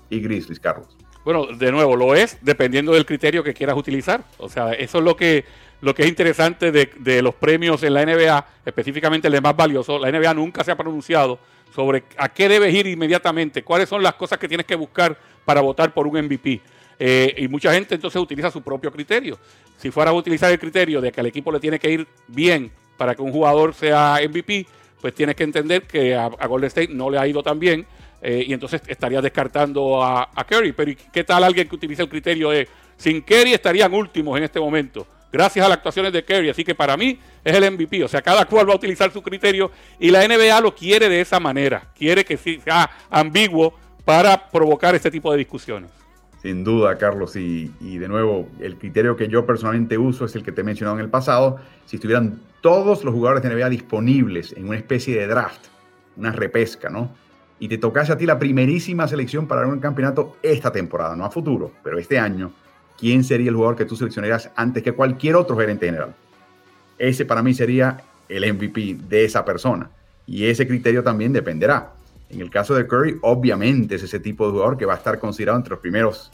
Speaker 1: y Grizzlies, Carlos.
Speaker 2: Bueno, de nuevo, lo es dependiendo del criterio que quieras utilizar. O sea, eso es lo que, lo que es interesante de, de los premios en la NBA, específicamente el de más valioso. La NBA nunca se ha pronunciado sobre a qué debes ir inmediatamente, cuáles son las cosas que tienes que buscar para votar por un MVP. Eh, y mucha gente entonces utiliza su propio criterio. Si fuera a utilizar el criterio de que al equipo le tiene que ir bien para que un jugador sea MVP, pues tienes que entender que a, Golden State no le ha ido tan bien eh, y entonces estaría descartando a, a, Curry. Pero ¿qué tal alguien que utilice el criterio de sin Curry estarían últimos en este momento? Gracias a las actuaciones de Curry. Así que para mí es el MVP. O sea, cada cual va a utilizar su criterio y la NBA lo quiere de esa manera. Quiere que sea ambiguo para provocar este tipo de discusiones.
Speaker 1: Sin duda, Carlos, y, de nuevo, el criterio que yo personalmente uso es el que te he mencionado en el pasado. Si estuvieran todos los jugadores de NBA disponibles en una especie de draft, una repesca, ¿no? Y te tocase a ti la primerísima selección para un campeonato esta temporada, no a futuro, pero este año, ¿quién sería el jugador que tú seleccionarías antes que cualquier otro gerente general? Ese para mí sería el MVP de esa persona. Y ese criterio también dependerá en el caso de Curry, obviamente es ese tipo de jugador que va a estar considerado entre los primeros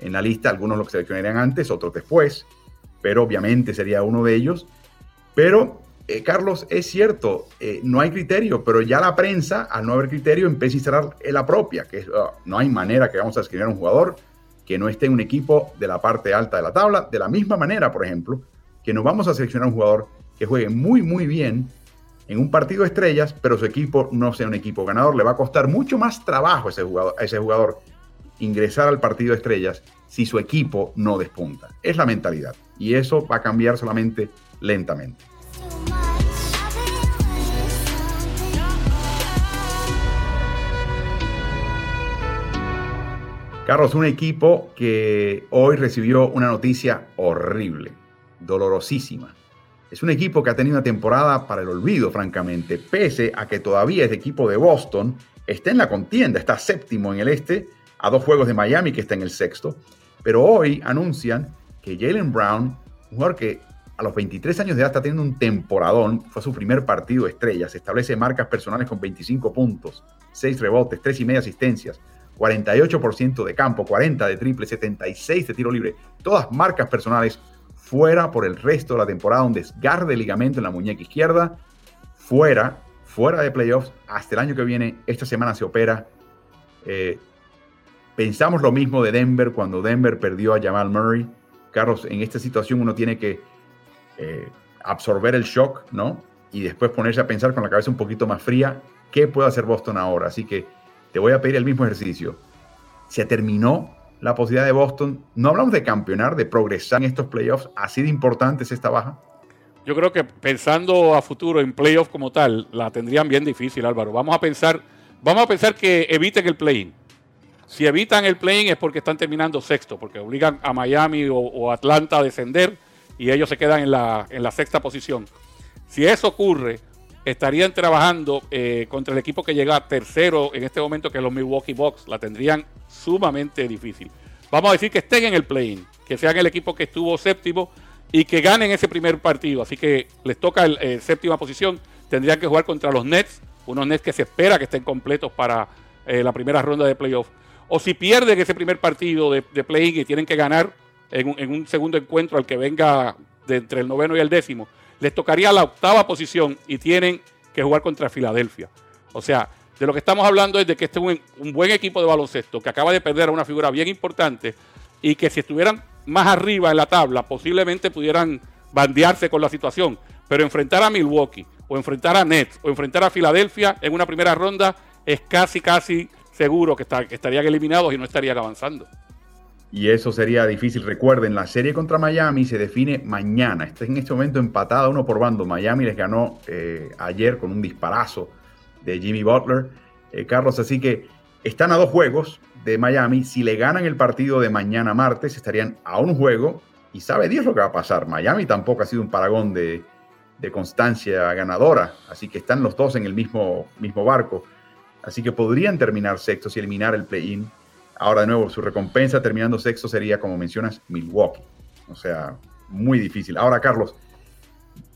Speaker 1: en la lista, algunos lo seleccionarían antes, otros después, pero obviamente sería uno de ellos. Pero, eh, Carlos, es cierto, eh, no hay criterio, pero ya la prensa, al no haber criterio, empieza a instalar la propia, que ah, no hay manera que vamos a escribir a un jugador que no esté en un equipo de la parte alta de la tabla. De la misma manera, por ejemplo, que no vamos a seleccionar un jugador que juegue muy, muy bien en un partido de estrellas, pero su equipo no sea un equipo ganador. Le va a costar mucho más trabajo a ese jugador, ese jugador ingresar al partido de estrellas si su equipo no despunta. Es la mentalidad. Y eso va a cambiar solamente lentamente. Carlos, un equipo que hoy recibió una noticia horrible, dolorosísima. Es un equipo que ha tenido una temporada para el olvido, francamente, pese a que todavía ese equipo de Boston está en la contienda, está séptimo en el este, a dos juegos de Miami que está en el sexto. Pero hoy anuncian que Jalen Brown, un jugador que a los 23 años de edad está teniendo un temporadón, fue su primer partido de estrellas, establece marcas personales con 25 puntos, 6 rebotes, 3 y media asistencias, 48% de campo, 40 de triple, 76 de tiro libre, todas marcas personales fuera por el resto de la temporada, un desgarre de ligamento en la muñeca izquierda, fuera, fuera de playoffs, hasta el año que viene, esta semana se opera. Eh, pensamos lo mismo de Denver cuando Denver perdió a Jamal Murray. Carlos, en esta situación uno tiene que eh, absorber el shock, ¿no? Y después ponerse a pensar con la cabeza un poquito más fría, ¿qué puede hacer Boston ahora? Así que te voy a pedir el mismo ejercicio. Se terminó la posibilidad de Boston. No hablamos de campeonar, de progresar en estos playoffs. ¿Así de importante es esta baja?
Speaker 2: Yo creo que pensando a futuro en playoffs como tal, la tendrían bien difícil, Álvaro. Vamos a pensar, vamos a pensar que eviten el play-in. Si evitan el play-in es porque están terminando sexto, porque obligan a Miami o, Atlanta a descender y ellos se quedan en la, en la sexta posición. Si eso ocurre, estarían trabajando eh, contra el equipo que llega tercero en este momento, que es los Milwaukee Bucks. La tendrían sumamente difícil. Vamos a decir que estén en el play-in, que sean el equipo que estuvo séptimo y que ganen ese primer partido. Así que les toca el, eh, séptima posición. Tendrían que jugar contra los Nets, unos Nets que se espera que estén completos para eh, la primera ronda de playoff. O si pierden ese primer partido de, play-in y tienen que ganar en en un segundo encuentro al que venga de entre el noveno y el décimo, les tocaría la octava posición y tienen que jugar contra Filadelfia. O sea, de lo que estamos hablando es de que este es un, buen equipo de baloncesto que acaba de perder a una figura bien importante y que si estuvieran más arriba en la tabla posiblemente pudieran bandearse con la situación. Pero enfrentar a Milwaukee o enfrentar a Nets o enfrentar a Filadelfia en una primera ronda es casi, casi seguro que, que estarían eliminados y no estarían avanzando
Speaker 1: y eso sería difícil. Recuerden, la serie contra Miami se define mañana. Está en este momento empatada uno por bando. Miami les ganó eh, ayer con un disparazo de Jimmy Butler. Eh, Carlos, así que están a dos juegos de Miami. Si le ganan el partido de mañana martes, estarían a un juego. Y sabe Dios lo que va a pasar. Miami tampoco ha sido un paragón de, de constancia ganadora. Así que están los dos en el mismo, mismo barco. Así que podrían terminar sextos y eliminar el play-in Ahora, de nuevo, su recompensa terminando sexto sería, como mencionas, Milwaukee. O sea, muy difícil. Ahora, Carlos,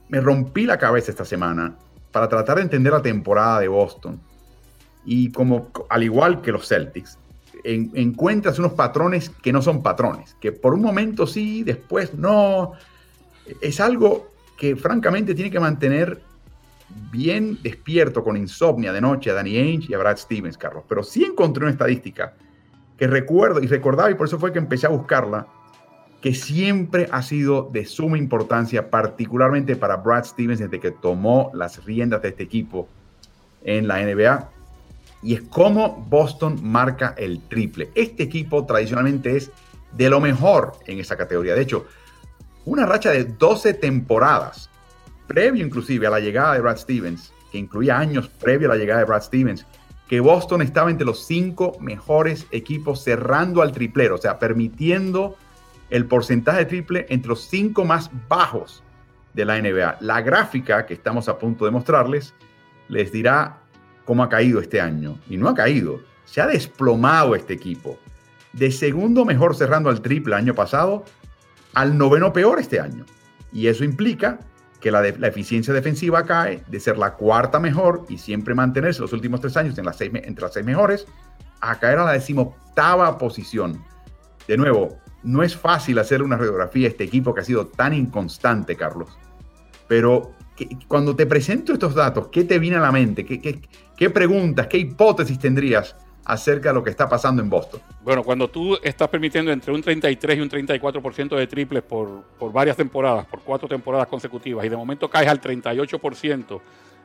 Speaker 1: me rompí la cabeza esta semana para tratar de entender la temporada de Boston. Y como, al igual que los Celtics, encuentras unos patrones que no son patrones, que por un momento sí, después no. Es algo que francamente tiene que mantener bien despierto con insomnia de noche a Danny Ainge y a Brad Stevens, Carlos, pero sí encontré una estadística que recuerdo y recordaba y por eso fue que empecé a buscarla, que siempre ha sido de suma importancia, particularmente para Brad Stevens desde que tomó las riendas de este equipo en la NBA, y es cómo Boston marca el triple. Este equipo tradicionalmente es de lo mejor en esa categoría. De hecho, una racha de 12 temporadas, previo inclusive a la llegada de Brad Stevens, que incluía años previo a la llegada de Brad Stevens, que Boston estaba entre los cinco mejores equipos cerrando al triplero, o sea, permitiendo el porcentaje de triple entre los cinco más bajos de la NBA. La gráfica que estamos a punto de mostrarles les dirá cómo ha caído este año. Y no ha caído, se ha desplomado este equipo. De segundo mejor cerrando al triple año pasado al noveno peor este año. Y eso implica que la, eficiencia defensiva cae de ser la cuarta mejor y siempre mantenerse los últimos tres años en las seis, entre las seis mejores a caer a la decimoctava posición. De nuevo, no es fácil hacer una radiografía a este equipo que ha sido tan inconstante, Carlos. Pero cuando te presento estos datos, ¿qué te viene a la mente? ¿Qué, qué, qué preguntas, qué hipótesis tendrías acerca de lo que está pasando en Boston.
Speaker 2: Bueno, cuando tú estás permitiendo entre un 33 y un 34% de triples por, por, varias temporadas, por cuatro temporadas consecutivas, y de momento caes al 38%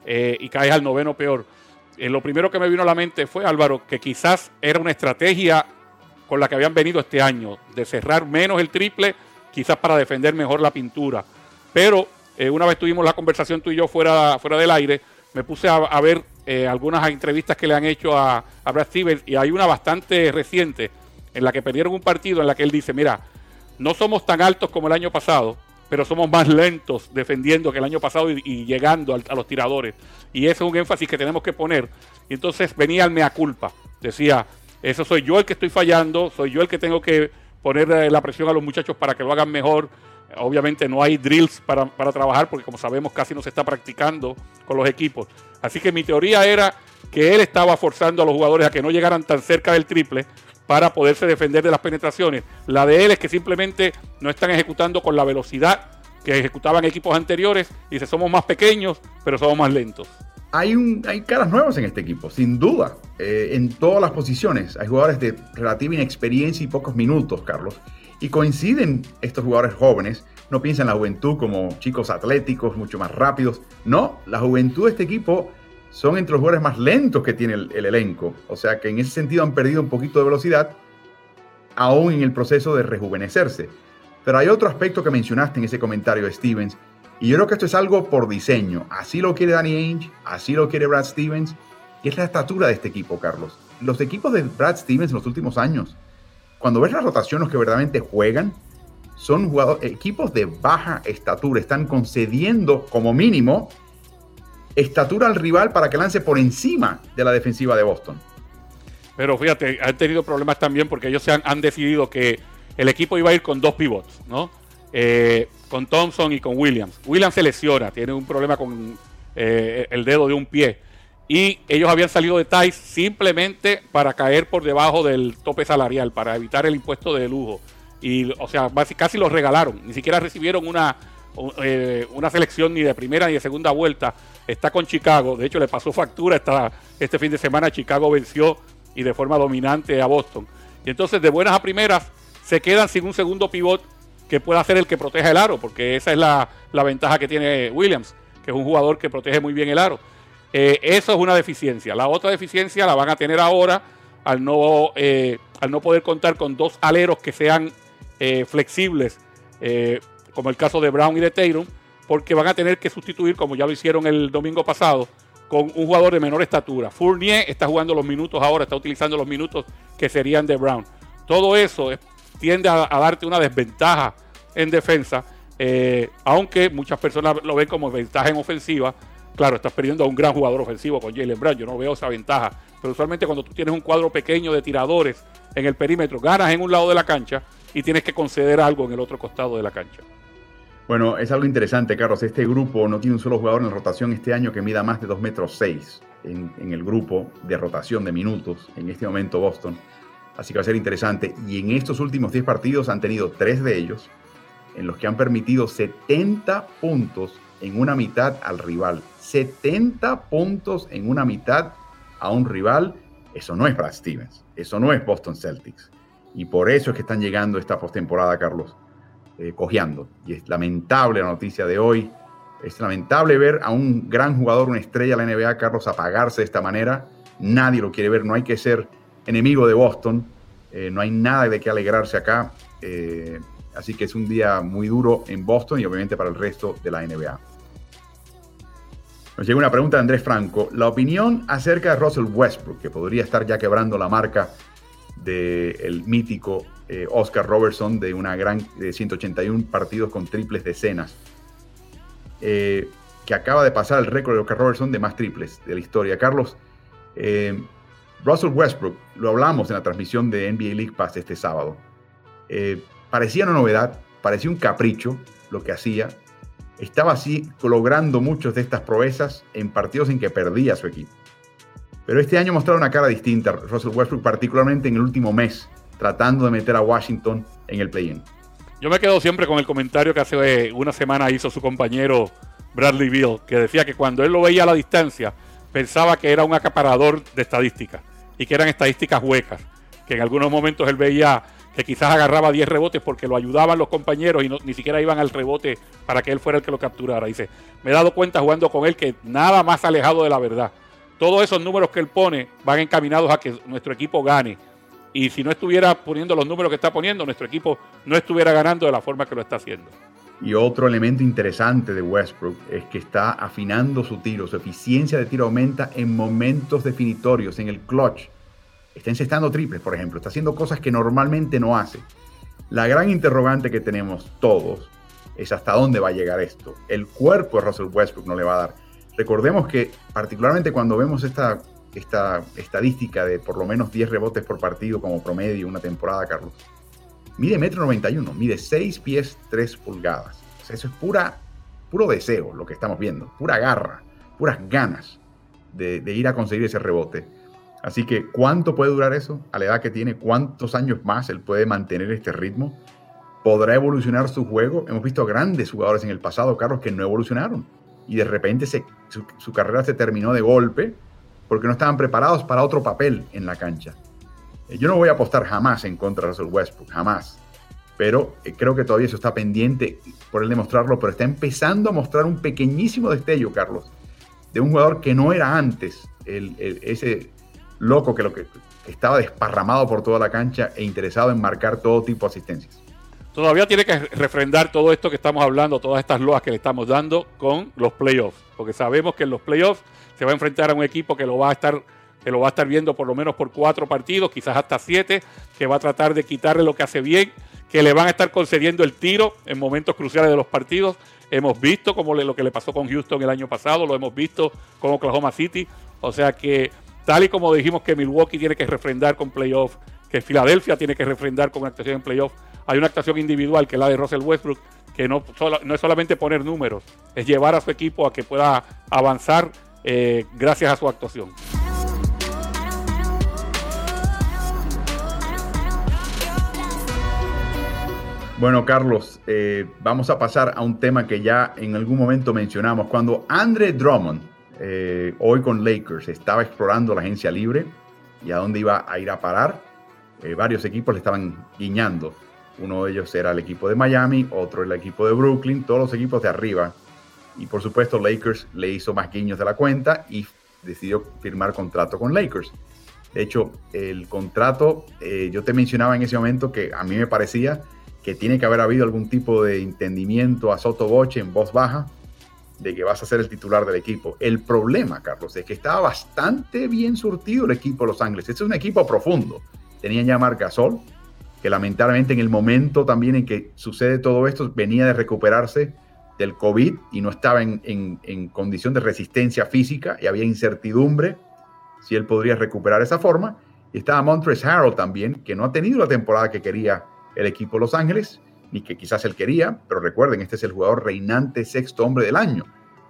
Speaker 2: eh, y caes al noveno peor, eh, lo primero que me vino a la mente fue, Álvaro, que quizás era una estrategia con la que habían venido este año, de cerrar menos el triple, quizás para defender mejor la pintura. Pero eh, una vez tuvimos la conversación tú y yo fuera, fuera del aire, me puse a, ver eh, algunas entrevistas que le han hecho a, Brad Stevens y hay una bastante reciente en la que perdieron un partido en la que él dice, mira, no somos tan altos como el año pasado, pero somos más lentos defendiendo que el año pasado y, llegando a, los tiradores. Y ese es un énfasis que tenemos que poner. Y entonces venía el mea culpa. Decía, eso soy yo el que estoy fallando, soy yo el que tengo que poner la presión a los muchachos para que lo hagan mejor. Obviamente no hay drills para, para, trabajar porque como sabemos casi no se está practicando con los equipos. Así que mi teoría era que él estaba forzando a los jugadores a que no llegaran tan cerca del triple para poderse defender de las penetraciones. La de él es que simplemente no están ejecutando con la velocidad que ejecutaban equipos anteriores. Y dice, somos más pequeños, pero somos más lentos.
Speaker 1: Hay, un, hay caras nuevas en este equipo, sin duda, eh, en todas las posiciones. Hay jugadores de relativa inexperiencia y pocos minutos, Carlos. Y coinciden estos jugadores jóvenes, no piensan en la juventud como chicos atléticos, mucho más rápidos. No, la juventud de este equipo son entre los jugadores más lentos que tiene el, elenco. O sea que en ese sentido han perdido un poquito de velocidad, aún en el proceso de rejuvenecerse. Pero hay otro aspecto que mencionaste en ese comentario, Stevens, y yo creo que esto es algo por diseño. Así lo quiere Danny Ainge, así lo quiere Brad Stevens, y es la estatura de este equipo, Carlos. Los equipos de Brad Stevens en los últimos años cuando ves la rotación, los que verdaderamente juegan son jugadores, equipos de baja estatura, están concediendo como mínimo estatura al rival para que lance por encima de la defensiva de Boston.
Speaker 2: Pero fíjate, han tenido problemas también porque ellos se han, decidido que el equipo iba a ir con dos pivots, ¿no? Eh, con Thompson y con Williams. Williams se lesiona, tiene un problema con eh, el dedo de un pie y ellos habían salido de TAIS simplemente para caer por debajo del tope salarial, para evitar el impuesto de lujo. Y, o sea, casi los regalaron, ni siquiera recibieron una, eh, una selección ni de primera ni de segunda vuelta. Está con Chicago, de hecho le pasó factura este fin de semana, Chicago venció y de forma dominante a Boston. Y entonces de buenas a primeras se quedan sin un segundo pivot que pueda ser el que proteja el aro, porque esa es la, la ventaja que tiene Williams, que es un jugador que protege muy bien el aro. Eh, eso es una deficiencia. La otra deficiencia la van a tener ahora al no, eh, al no poder contar con dos aleros que sean eh, flexibles, como el caso de Brown y de Tatum, porque van a tener que sustituir, como ya lo hicieron el domingo pasado, con un jugador de menor estatura. Fournier está jugando los minutos ahora, está utilizando los minutos que serían de Brown. Todo eso tiende a, darte una desventaja en defensa, aunque muchas personas lo ven como ventaja en ofensiva Claro, estás perdiendo a un gran jugador ofensivo con Jalen Brown. Yo no veo esa ventaja. Pero usualmente cuando tú tienes un cuadro pequeño de tiradores en el perímetro, ganas en un lado de la cancha y tienes que conceder algo en el otro costado de la cancha.
Speaker 1: Bueno, es algo interesante, Carlos. Este grupo no tiene un solo jugador en rotación este año que mida más de 2 metros 6 en, en el grupo de rotación de minutos. En este momento Boston. Así que va a ser interesante. Y en estos últimos 10 partidos han tenido 3 de ellos en los que han permitido 70 puntos en una mitad al rival. 70 puntos en una mitad a un rival. Eso no es Brad Stevens, eso no es Boston Celtics. Y por eso es que están llegando esta postemporada, Carlos, eh, cojeando. Y es lamentable la noticia de hoy. Es lamentable ver a un gran jugador, una estrella de la NBA, Carlos, apagarse de esta manera. Nadie lo quiere ver. No hay que ser enemigo de Boston. Eh, no hay nada de qué alegrarse acá. Eh, así que es un día muy duro en Boston y obviamente para el resto de la NBA. Nos llega una pregunta de Andrés Franco. La opinión acerca de Russell Westbrook, que podría estar ya quebrando la marca del mítico eh, Oscar Robertson de una gran de 181 partidos con triples decenas, eh, que acaba de pasar el récord de Oscar Robertson de más triples de la historia. Carlos, eh, Russell Westbrook, lo hablamos en la transmisión de NBA League Pass este sábado. parecía una novedad, parecía un capricho lo que hacía. Estaba así logrando muchas de estas proezas en partidos en que perdía su equipo. Pero este año mostrado una cara distinta, Russell Westbrook, particularmente en el último mes, tratando de meter a Washington en el play-in.
Speaker 2: Yo me quedo siempre con el comentario que hace una semana hizo su compañero Bradley Beal, que decía que cuando él lo veía a la distancia, pensaba que era un acaparador de estadísticas y que eran estadísticas huecas, que en algunos momentos él veía que quizás agarraba 10 rebotes porque lo ayudaban los compañeros y ni siquiera iban al rebote para que él fuera el que lo capturara. Dice, me he dado cuenta jugando con él que nada más alejado de la verdad todos esos números que él pone van encaminados a que nuestro equipo gane. Y si no estuviera poniendo los números que está poniendo, nuestro equipo no estuviera ganando de la forma que lo está haciendo.
Speaker 1: Y otro elemento interesante de Westbrook es que está afinando su tiro, su eficiencia de tiro aumenta en momentos definitorios, en el clutch. Está encestando triples, por ejemplo, está haciendo cosas que normalmente no hace. La gran interrogante que tenemos todos es hasta dónde va a llegar esto. El cuerpo de Russell Westbrook no le va a dar. Recordemos que particularmente cuando vemos esta, esta estadística de por lo menos 10 rebotes por partido como promedio una temporada, Carlos, mide metro 91, mide 6 pies 3 pulgadas. eso es pura, puro deseo lo que estamos viendo, pura garra, puras ganas de ir a conseguir ese rebote. Así que, ¿cuánto puede durar eso? A la edad que tiene, ¿cuántos años más él puede mantener este ritmo? ¿Podrá evolucionar su juego? Hemos visto grandes jugadores en el pasado, Carlos, que no evolucionaron y de repente su, carrera se terminó de golpe porque no estaban preparados para otro papel en la cancha. Eh, yo no voy a apostar jamás en contra de Russell Westbrook, jamás. Pero eh, creo que todavía eso está pendiente por él demostrarlo, pero está empezando a mostrar un pequeñísimo destello, Carlos, de un jugador que no era antes ese loco que, lo que estaba desparramado por toda la cancha e interesado en marcar todo tipo de asistencias
Speaker 2: todavía tiene que refrendar todo esto que estamos hablando, todas estas loas que le estamos dando con los playoffs, porque sabemos que en los playoffs se va a enfrentar a un equipo que lo va a estar que lo va a estar viendo por lo menos por cuatro partidos, quizás hasta siete, que va a tratar de quitarle lo que hace bien, que le van a estar concediendo el tiro en momentos cruciales de los partidos. Hemos visto como lo que le pasó con Houston el año pasado, lo hemos visto con Oklahoma City, o sea que tal y como dijimos que Milwaukee tiene que refrendar con playoffs, que Filadelfia tiene que refrendar con actuación en playoffs, hay una actuación individual que es la de Russell Westbrook, que no, no es solamente poner números, es llevar a su equipo a que pueda avanzar eh, gracias a su actuación.
Speaker 1: Bueno, Carlos, eh, vamos a pasar a un tema que ya en algún momento mencionamos. Cuando Andre Drummond, eh, hoy con Lakers, estaba explorando la agencia libre y a dónde iba a ir a parar, varios equipos le estaban guiñando uno de ellos era el equipo de Miami, otro el equipo de Brooklyn, todos los equipos de arriba. Y por supuesto, Lakers le hizo más guiños de la cuenta y decidió firmar contrato con Lakers. De hecho, el contrato, eh, yo te mencionaba en ese momento que a mí me parecía que tiene que haber habido algún tipo de entendimiento a Soto Boche en voz baja de que vas a ser el titular del equipo. El problema, Carlos, es que estaba bastante bien surtido el equipo de Los Ángeles. Este es un equipo profundo. Tenían ya Marc Gasol, que lamentablemente en el momento también en que sucede todo esto venía de recuperarse del COVID y no estaba en, condición de resistencia física y había incertidumbre si él podría recuperar esa forma. Y estaba Montrezl Harrell también, que no ha tenido la temporada que quería el equipo Los Ángeles, ni que quizás él quería, pero recuerden, este es el jugador reinante sexto hombre del año,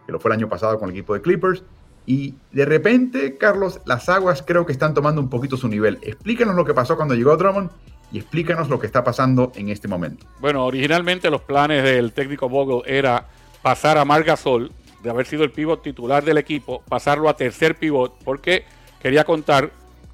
Speaker 1: que lo fue el año pasado con el equipo de Clippers. Y de repente, Carlos, las aguas creo que están tomando un poquito su nivel. Explícanos lo que pasó cuando llegó Drummond y explícanos lo que está pasando en este momento.
Speaker 2: Bueno, originalmente los planes del técnico Vogel era pasar a Margasol de haber sido el pivot titular del equipo, pasarlo a tercer pivot, porque quería contar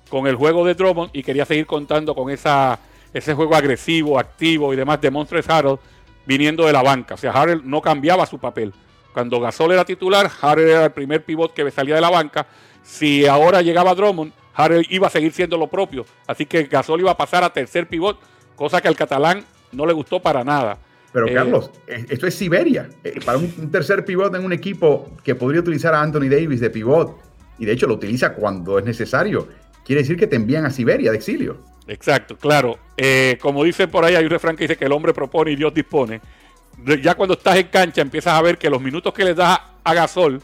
Speaker 2: con el juego de Drummond y quería seguir contando con esa, ese juego agresivo, activo y demás de Montres Harold viniendo de la banca. O sea, Harold no cambiaba su papel. Cuando Gasol era titular, Harold era el primer pivot que salía de la banca. Si ahora llegaba Drummond, Harold iba a seguir siendo lo propio. Así que Gasol iba a pasar a tercer pivot, cosa que al catalán no le gustó para nada.
Speaker 1: Pero eh, Carlos, esto es Siberia. Eh, para un, tercer pivot en un equipo que podría utilizar a Anthony Davis de pivot, y de hecho lo utiliza cuando es necesario, quiere decir que te envían a Siberia de exilio.
Speaker 2: Exacto, claro. Eh, como dicen por ahí, hay un refrán que dice que el hombre propone y Dios dispone. Ya cuando estás en cancha empiezas a ver que los minutos que le das a Gasol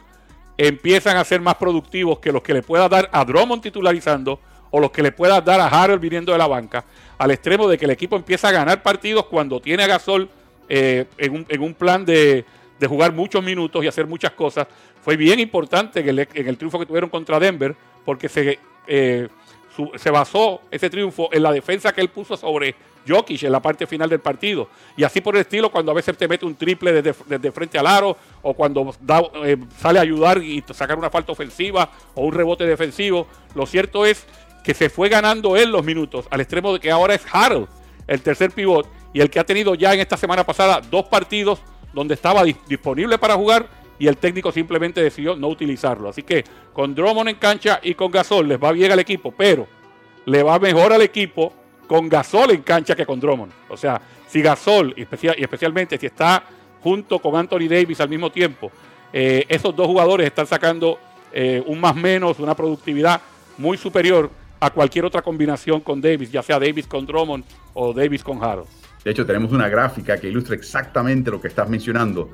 Speaker 2: empiezan a ser más productivos que los que le pueda dar a Drummond titularizando o los que le pueda dar a Harold viniendo de la banca, al extremo de que el equipo empieza a ganar partidos cuando tiene a Gasol eh, en, un, plan de, jugar muchos minutos y hacer muchas cosas. Fue bien importante en el, triunfo que tuvieron contra Denver, porque se, eh, se basó ese triunfo en la defensa que él puso sobre Jokic en la parte final del partido. Y así por el estilo, cuando a veces te mete un triple desde, frente al aro, o cuando eh, sale a ayudar y sacar una falta ofensiva o un rebote defensivo. Lo cierto es que se fue ganando él los minutos, al extremo de que ahora es Harold, el tercer pivot, y el que ha tenido ya en esta semana pasada dos partidos donde estaba disponible para jugar y el técnico simplemente decidió no utilizarlo. Así que con Drummond en cancha y con Gasol les va bien al equipo, pero le va mejor al equipo con Gasol en cancha que con Drummond. O sea, si Gasol, y, especialmente si está junto con Anthony Davis al mismo tiempo, eh, esos dos jugadores están sacando eh, un más menos, una productividad muy superior a cualquier otra combinación con Davis, ya sea Davis con Drummond o Davis con Harold.
Speaker 1: De hecho, tenemos una gráfica que ilustra exactamente lo que estás mencionando.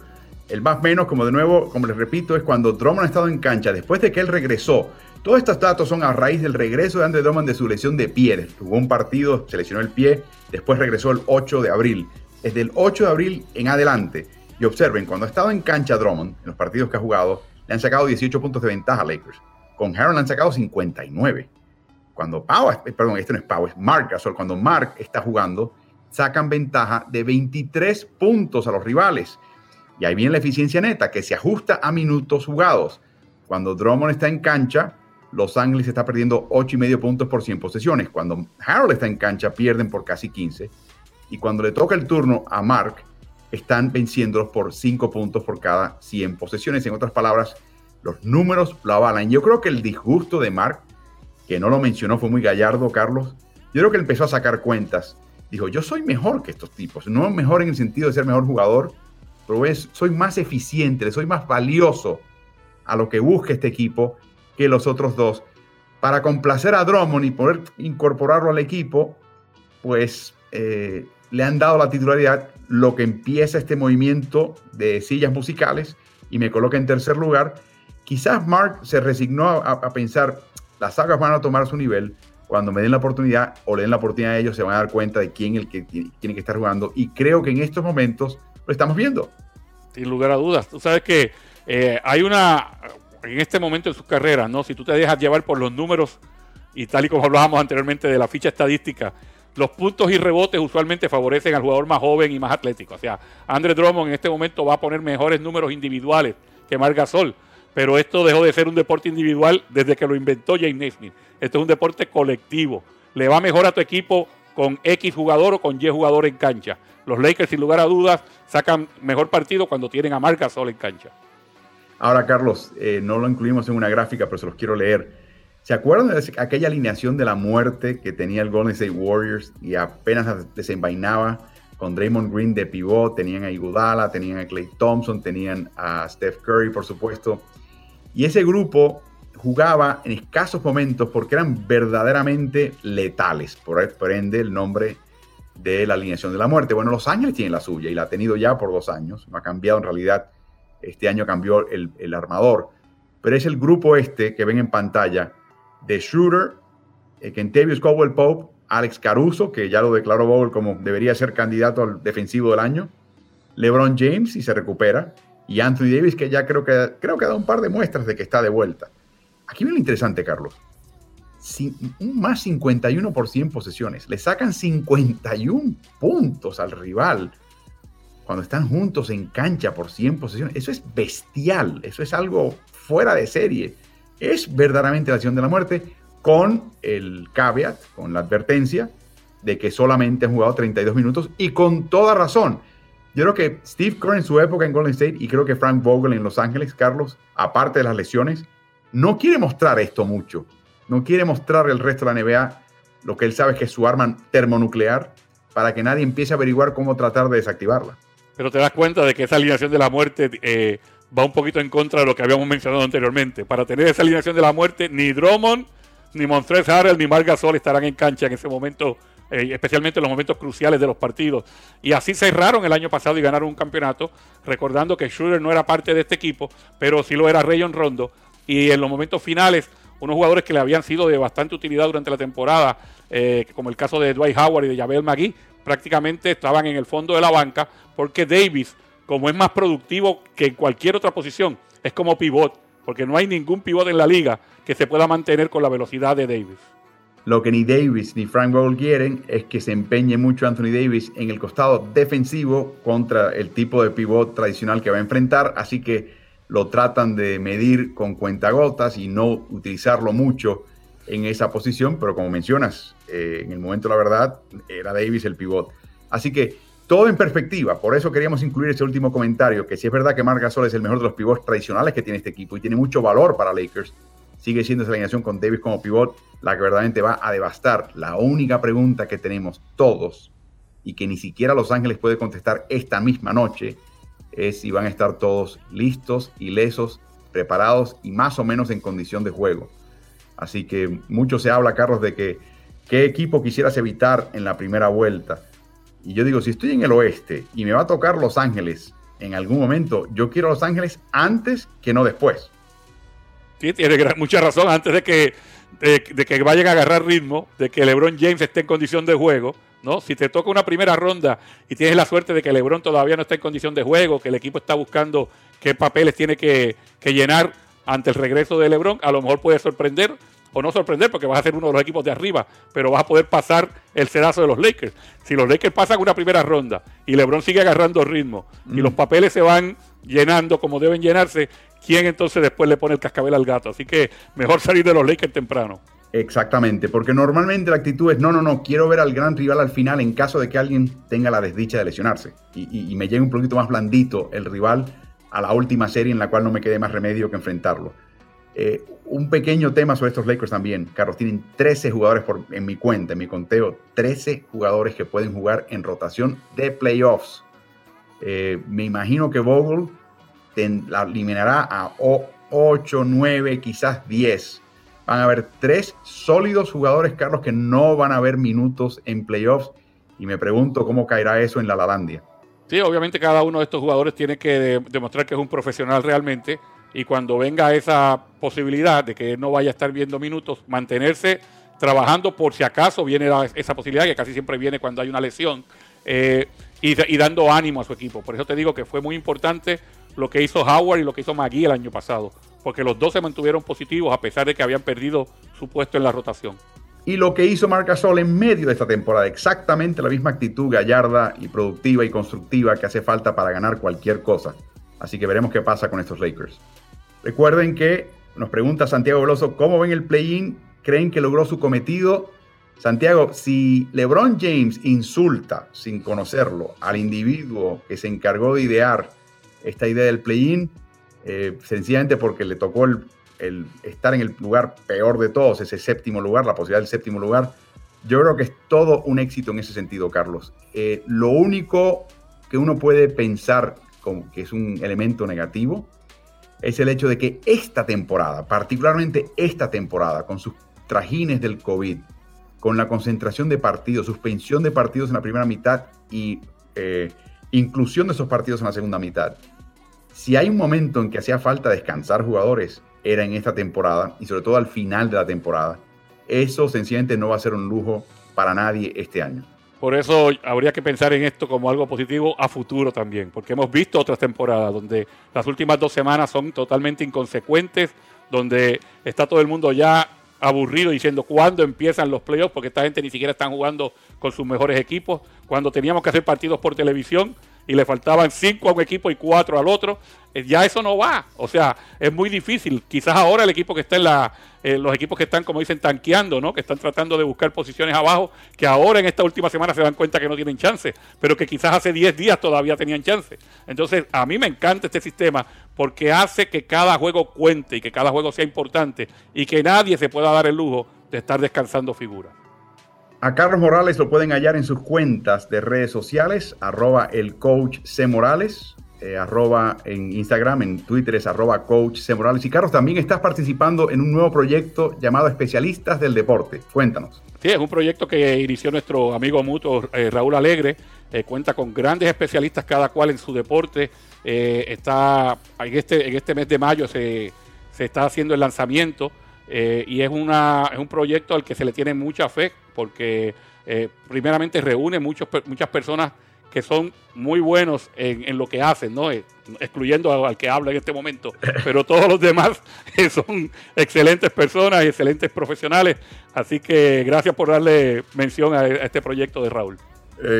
Speaker 1: El más menos, como de nuevo, como les repito, es cuando Drummond ha estado en cancha, después de que él regresó. Todos estos datos son a raíz del regreso de Andre Drummond de su lesión de pie. Jugó un partido, se lesionó el pie, después regresó el 8 de abril. Desde el 8 de abril en adelante. Y observen, cuando ha estado en cancha Drummond, en los partidos que ha jugado, le han sacado 18 puntos de ventaja a Lakers. Con Harold le han sacado 59. Cuando Pau, perdón, este no es Pau, es Mark Gasol. Cuando Mark está jugando, sacan ventaja de 23 puntos a los rivales. Y ahí viene la eficiencia neta, que se ajusta a minutos jugados. Cuando Drummond está en cancha, Los Ángeles está perdiendo 8,5 puntos por 100 posesiones. Cuando Harold está en cancha, pierden por casi 15. Y cuando le toca el turno a Mark, están venciéndolos por 5 puntos por cada 100 posesiones. En otras palabras, los números lo avalan. Yo creo que el disgusto de Mark, que no lo mencionó, fue muy gallardo, Carlos. Yo creo que empezó a sacar cuentas dijo, yo soy mejor que estos tipos, no mejor en el sentido de ser mejor jugador, pero soy más eficiente, soy más valioso a lo que busca este equipo que los otros dos. Para complacer a Drummond y poder incorporarlo al equipo, pues eh, le han dado la titularidad, lo que empieza este movimiento de sillas musicales y me coloca en tercer lugar. Quizás Mark se resignó a, a pensar, las sagas van a tomar su nivel, cuando me den la oportunidad o le den la oportunidad a ellos, se van a dar cuenta de quién el que tiene que estar jugando. Y creo que en estos momentos lo estamos viendo.
Speaker 2: Sin lugar a dudas. Tú sabes que eh, hay una, en este momento de su carrera, ¿no? Si tú te dejas llevar por los números y tal y como hablábamos anteriormente de la ficha estadística, los puntos y rebotes usualmente favorecen al jugador más joven y más atlético. O sea, Andre Drummond en este momento va a poner mejores números individuales que Marc Gasol pero esto dejó de ser un deporte individual desde que lo inventó James Naismith. Esto es un deporte colectivo. Le va mejor a tu equipo con X jugador o con Y jugador en cancha. Los Lakers, sin lugar a dudas, sacan mejor partido cuando tienen a Marc Gasol en cancha.
Speaker 1: Ahora, Carlos, eh, no lo incluimos en una gráfica, pero se los quiero leer. ¿Se acuerdan de aquella alineación de la muerte que tenía el Golden State Warriors y apenas desenvainaba con Draymond Green de pivot? Tenían a Iguodala, tenían a Clay Thompson, tenían a Steph Curry, por supuesto. Y ese grupo jugaba en escasos momentos porque eran verdaderamente letales, por, ende el nombre de la alineación de la muerte. Bueno, Los Ángeles tiene la suya y la ha tenido ya por dos años, no ha cambiado en realidad, este año cambió el, armador, pero es el grupo este que ven en pantalla de Shooter, eh, Kentavious Caldwell Pope, Alex Caruso, que ya lo declaró Bowl como debería ser candidato al defensivo del año, LeBron James, si se recupera, y Anthony Davis, que ya creo que, creo que dado un par de muestras de que está de vuelta. Aquí viene lo interesante, Carlos. un más 51 por 100 posesiones. Le sacan 51 puntos al rival. cuando están juntos en cancha por 100 posesiones, eso es bestial, eso es algo fuera de serie. Es verdaderamente la acción de la muerte con el caveat, con la advertencia de que solamente han jugado 32 minutos y con toda razón. Yo creo que Steve Kerr en su época en Golden State y creo que Frank Vogel en Los Ángeles, Carlos, aparte de las lesiones, no quiere mostrar esto mucho. No quiere mostrar el resto de la NBA lo que él sabe que es su arma termonuclear para que nadie empiece a averiguar cómo tratar de desactivarla.
Speaker 2: Pero te das cuenta de que esa alineación de la muerte eh, va un poquito en contra de lo que habíamos mencionado anteriormente. Para tener esa alineación de la muerte, ni Drummond, ni Montrez Harrell, ni Marc Gasol estarán en cancha en ese momento, eh, especialmente en los momentos cruciales de los partidos. Y así cerraron el año pasado y ganaron un campeonato, recordando que Schroeder no era parte de este equipo, pero sí lo era Rayon Rondo. Y en los momentos finales, unos jugadores que le habían sido de bastante utilidad durante la temporada, eh, como el caso de Dwight Howard y de Javel McGee, prácticamente estaban en el fondo de la banca, porque Davis, como es más productivo que en cualquier otra posición, es como pivot, porque no hay ningún pivot en la liga que se pueda mantener con la velocidad de Davis.
Speaker 1: Lo que ni Davis ni Frank Vogel quieren es que se empeñe mucho Anthony Davis en el costado defensivo contra el tipo de pivot tradicional que va a enfrentar, así que lo tratan de medir con cuentagotas y no utilizarlo mucho en esa posición, pero como mencionas, eh, en el momento la verdad era Davis el pivot. Así que todo en perspectiva, por eso queríamos incluir ese último comentario, que si es verdad que Marc Gasol es el mejor de los pivots tradicionales que tiene este equipo y tiene mucho valor para Lakers, sigue siendo esa alineación con Davis como pivot la que verdaderamente va a devastar. La única pregunta que tenemos todos y que ni siquiera Los Ángeles puede contestar esta misma noche es si van a estar todos listos, ilesos, preparados y más o menos en condición de juego. Así que mucho se habla, Carlos, de que qué equipo quisieras evitar en la primera vuelta. Y yo digo, si estoy en el oeste y me va a tocar Los Ángeles en algún momento, yo quiero Los Ángeles antes que no después.
Speaker 2: Sí, tiene mucha razón, antes de que, de, que vayan a agarrar ritmo, de que LeBron James esté en condición de juego, ¿no? Si te toca una primera ronda y tienes la suerte de que LeBron todavía no está en condición de juego, que el equipo está buscando qué papeles tiene que, que llenar ante el regreso de LeBron, a lo mejor puede sorprender o no sorprender porque vas a ser uno de los equipos de arriba, pero vas a poder pasar el sedazo de los Lakers. Si los Lakers pasan una primera ronda y LeBron sigue agarrando ritmo y los mm. papeles se van llenando como deben llenarse, ¿quién entonces después le pone el cascabel al gato? Así que mejor salir de los Lakers temprano.
Speaker 1: Exactamente, porque normalmente la actitud es, no, no, no, quiero ver al gran rival al final en caso de que alguien tenga la desdicha de lesionarse y, me llegue un poquito más blandito el rival a la última serie en la cual no me quede más remedio que enfrentarlo. Eh, un pequeño tema sobre estos Lakers también. Carlos, tienen 13 jugadores por, en mi cuenta, en mi conteo, 13 jugadores que pueden jugar en rotación de playoffs. Eh, me imagino que Vogel la eliminará a 8, 9, quizás 10. Van a haber tres sólidos jugadores, Carlos, que no van a ver minutos en playoffs. Y me pregunto cómo caerá eso en la Lalandia.
Speaker 2: Sí, obviamente cada uno de estos jugadores tiene que demostrar que es un profesional realmente y cuando venga esa posibilidad de que no vaya a estar viendo minutos, mantenerse trabajando por si acaso viene esa posibilidad, que casi siempre viene cuando hay una lesión, eh, y, dando ánimo a su equipo. Por eso te digo que fue muy importante lo que hizo Howard y lo que hizo McGee el año pasado, porque los dos se mantuvieron positivos a pesar de que habían perdido su puesto en la rotación
Speaker 1: y lo que hizo Marc Gasol en medio de esta temporada. Exactamente la misma actitud gallarda y productiva y constructiva que hace falta para ganar cualquier cosa. Así que veremos qué pasa con estos Lakers. Recuerden que nos pregunta Santiago Veloso, ¿cómo ven el play-in? ¿Creen que logró su cometido? Santiago, si LeBron James insulta sin conocerlo al individuo que se encargó de idear esta idea del play-in, eh, sencillamente porque le tocó el el estar en el lugar peor de todos, ese séptimo lugar, la posibilidad del séptimo lugar, yo creo que es todo un éxito en ese sentido, Carlos. Eh, lo único que uno puede pensar como que es un elemento negativo es el hecho de que esta temporada, particularmente esta temporada, con sus trajines del COVID, con la concentración de partidos, suspensión de partidos en la primera mitad y eh, inclusión de esos partidos en la segunda mitad, si hay un momento en que hacía falta descansar jugadores, era en esta temporada y sobre todo al final de la temporada. Eso sencillamente no va a ser un lujo para nadie este año.
Speaker 2: Por eso habría que pensar en esto como algo positivo a futuro también, porque hemos visto otras temporadas donde las últimas dos semanas son totalmente inconsecuentes, donde está todo el mundo ya aburrido diciendo cuándo empiezan los playoffs, porque esta gente ni siquiera están jugando con sus mejores equipos. Cuando teníamos que hacer partidos por televisión, y le faltaban cinco a un equipo y cuatro al otro, eh, ya eso no va. O sea, es muy difícil. Quizás ahora el equipo que está en la, eh, los equipos que están, como dicen, tanqueando, ¿no? Que están tratando de buscar posiciones abajo, que ahora en esta última semana se dan cuenta que no tienen chance, pero que quizás hace 10 días todavía tenían chance. Entonces, a mí me encanta este sistema porque hace que cada juego cuente y que cada juego sea importante y que nadie se pueda dar el lujo de estar descansando figuras.
Speaker 1: A Carlos Morales lo pueden hallar en sus cuentas de redes sociales, arroba el coach C. Morales, eh, arroba en Instagram, en Twitter es arroba coach C. Morales. Y Carlos, también estás participando en un nuevo proyecto llamado Especialistas del Deporte. Cuéntanos.
Speaker 2: Sí, es un proyecto que inició nuestro amigo mutuo eh, Raúl Alegre. Eh, cuenta con grandes especialistas cada cual en su deporte. está en este, en este mes de mayo se está haciendo el lanzamiento y es, una, es un proyecto al que se le tiene mucha fe porque eh, primeramente reúne muchos, muchas personas que son muy buenos en, lo que hacen, ¿no? Eh, excluyendo al que habla en este momento, pero todos los demás eh, son excelentes personas y excelentes profesionales. Así que gracias por darle mención a, este proyecto de Raúl.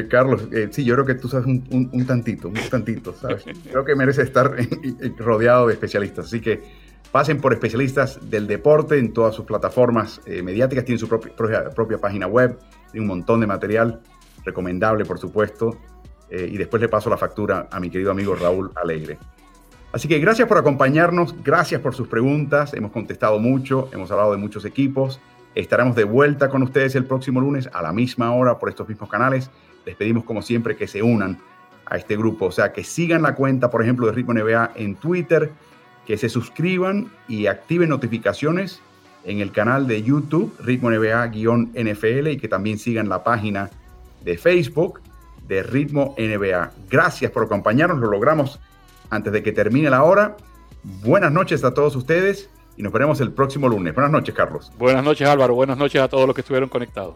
Speaker 1: Carlos, sí, yo creo que tú sabes un, tantito, un tantito, ¿sabes? Creo que merece estar rodeado de especialistas. Así que Pasen por especialistas del deporte en todas sus plataformas eh, mediáticas. Tienen su propia, propia, página web, tienen un montón de material recomendable, por supuesto. Eh, y después le paso la factura a mi querido amigo Raúl Alegre. Así que gracias por acompañarnos, gracias por sus preguntas. Hemos contestado mucho, hemos hablado de muchos equipos. Estaremos de vuelta con ustedes el próximo lunes a la misma hora por estos mismos canales. Les pedimos como siempre que se unan a este grupo, o sea, que sigan la cuenta, por ejemplo, de Ritmo NBA en Twitter, que se suscriban y activen notificaciones en el canal de YouTube Ritmo NBA-NFL y que también sigan la página de Facebook de Ritmo NBA. Gracias por acompañarnos, lo logramos antes de que termine la hora. Buenas noches a todos ustedes y nos veremos el próximo lunes. Buenas noches, Carlos.
Speaker 2: Buenas noches, Álvaro. Buenas noches a todos los que estuvieron conectados.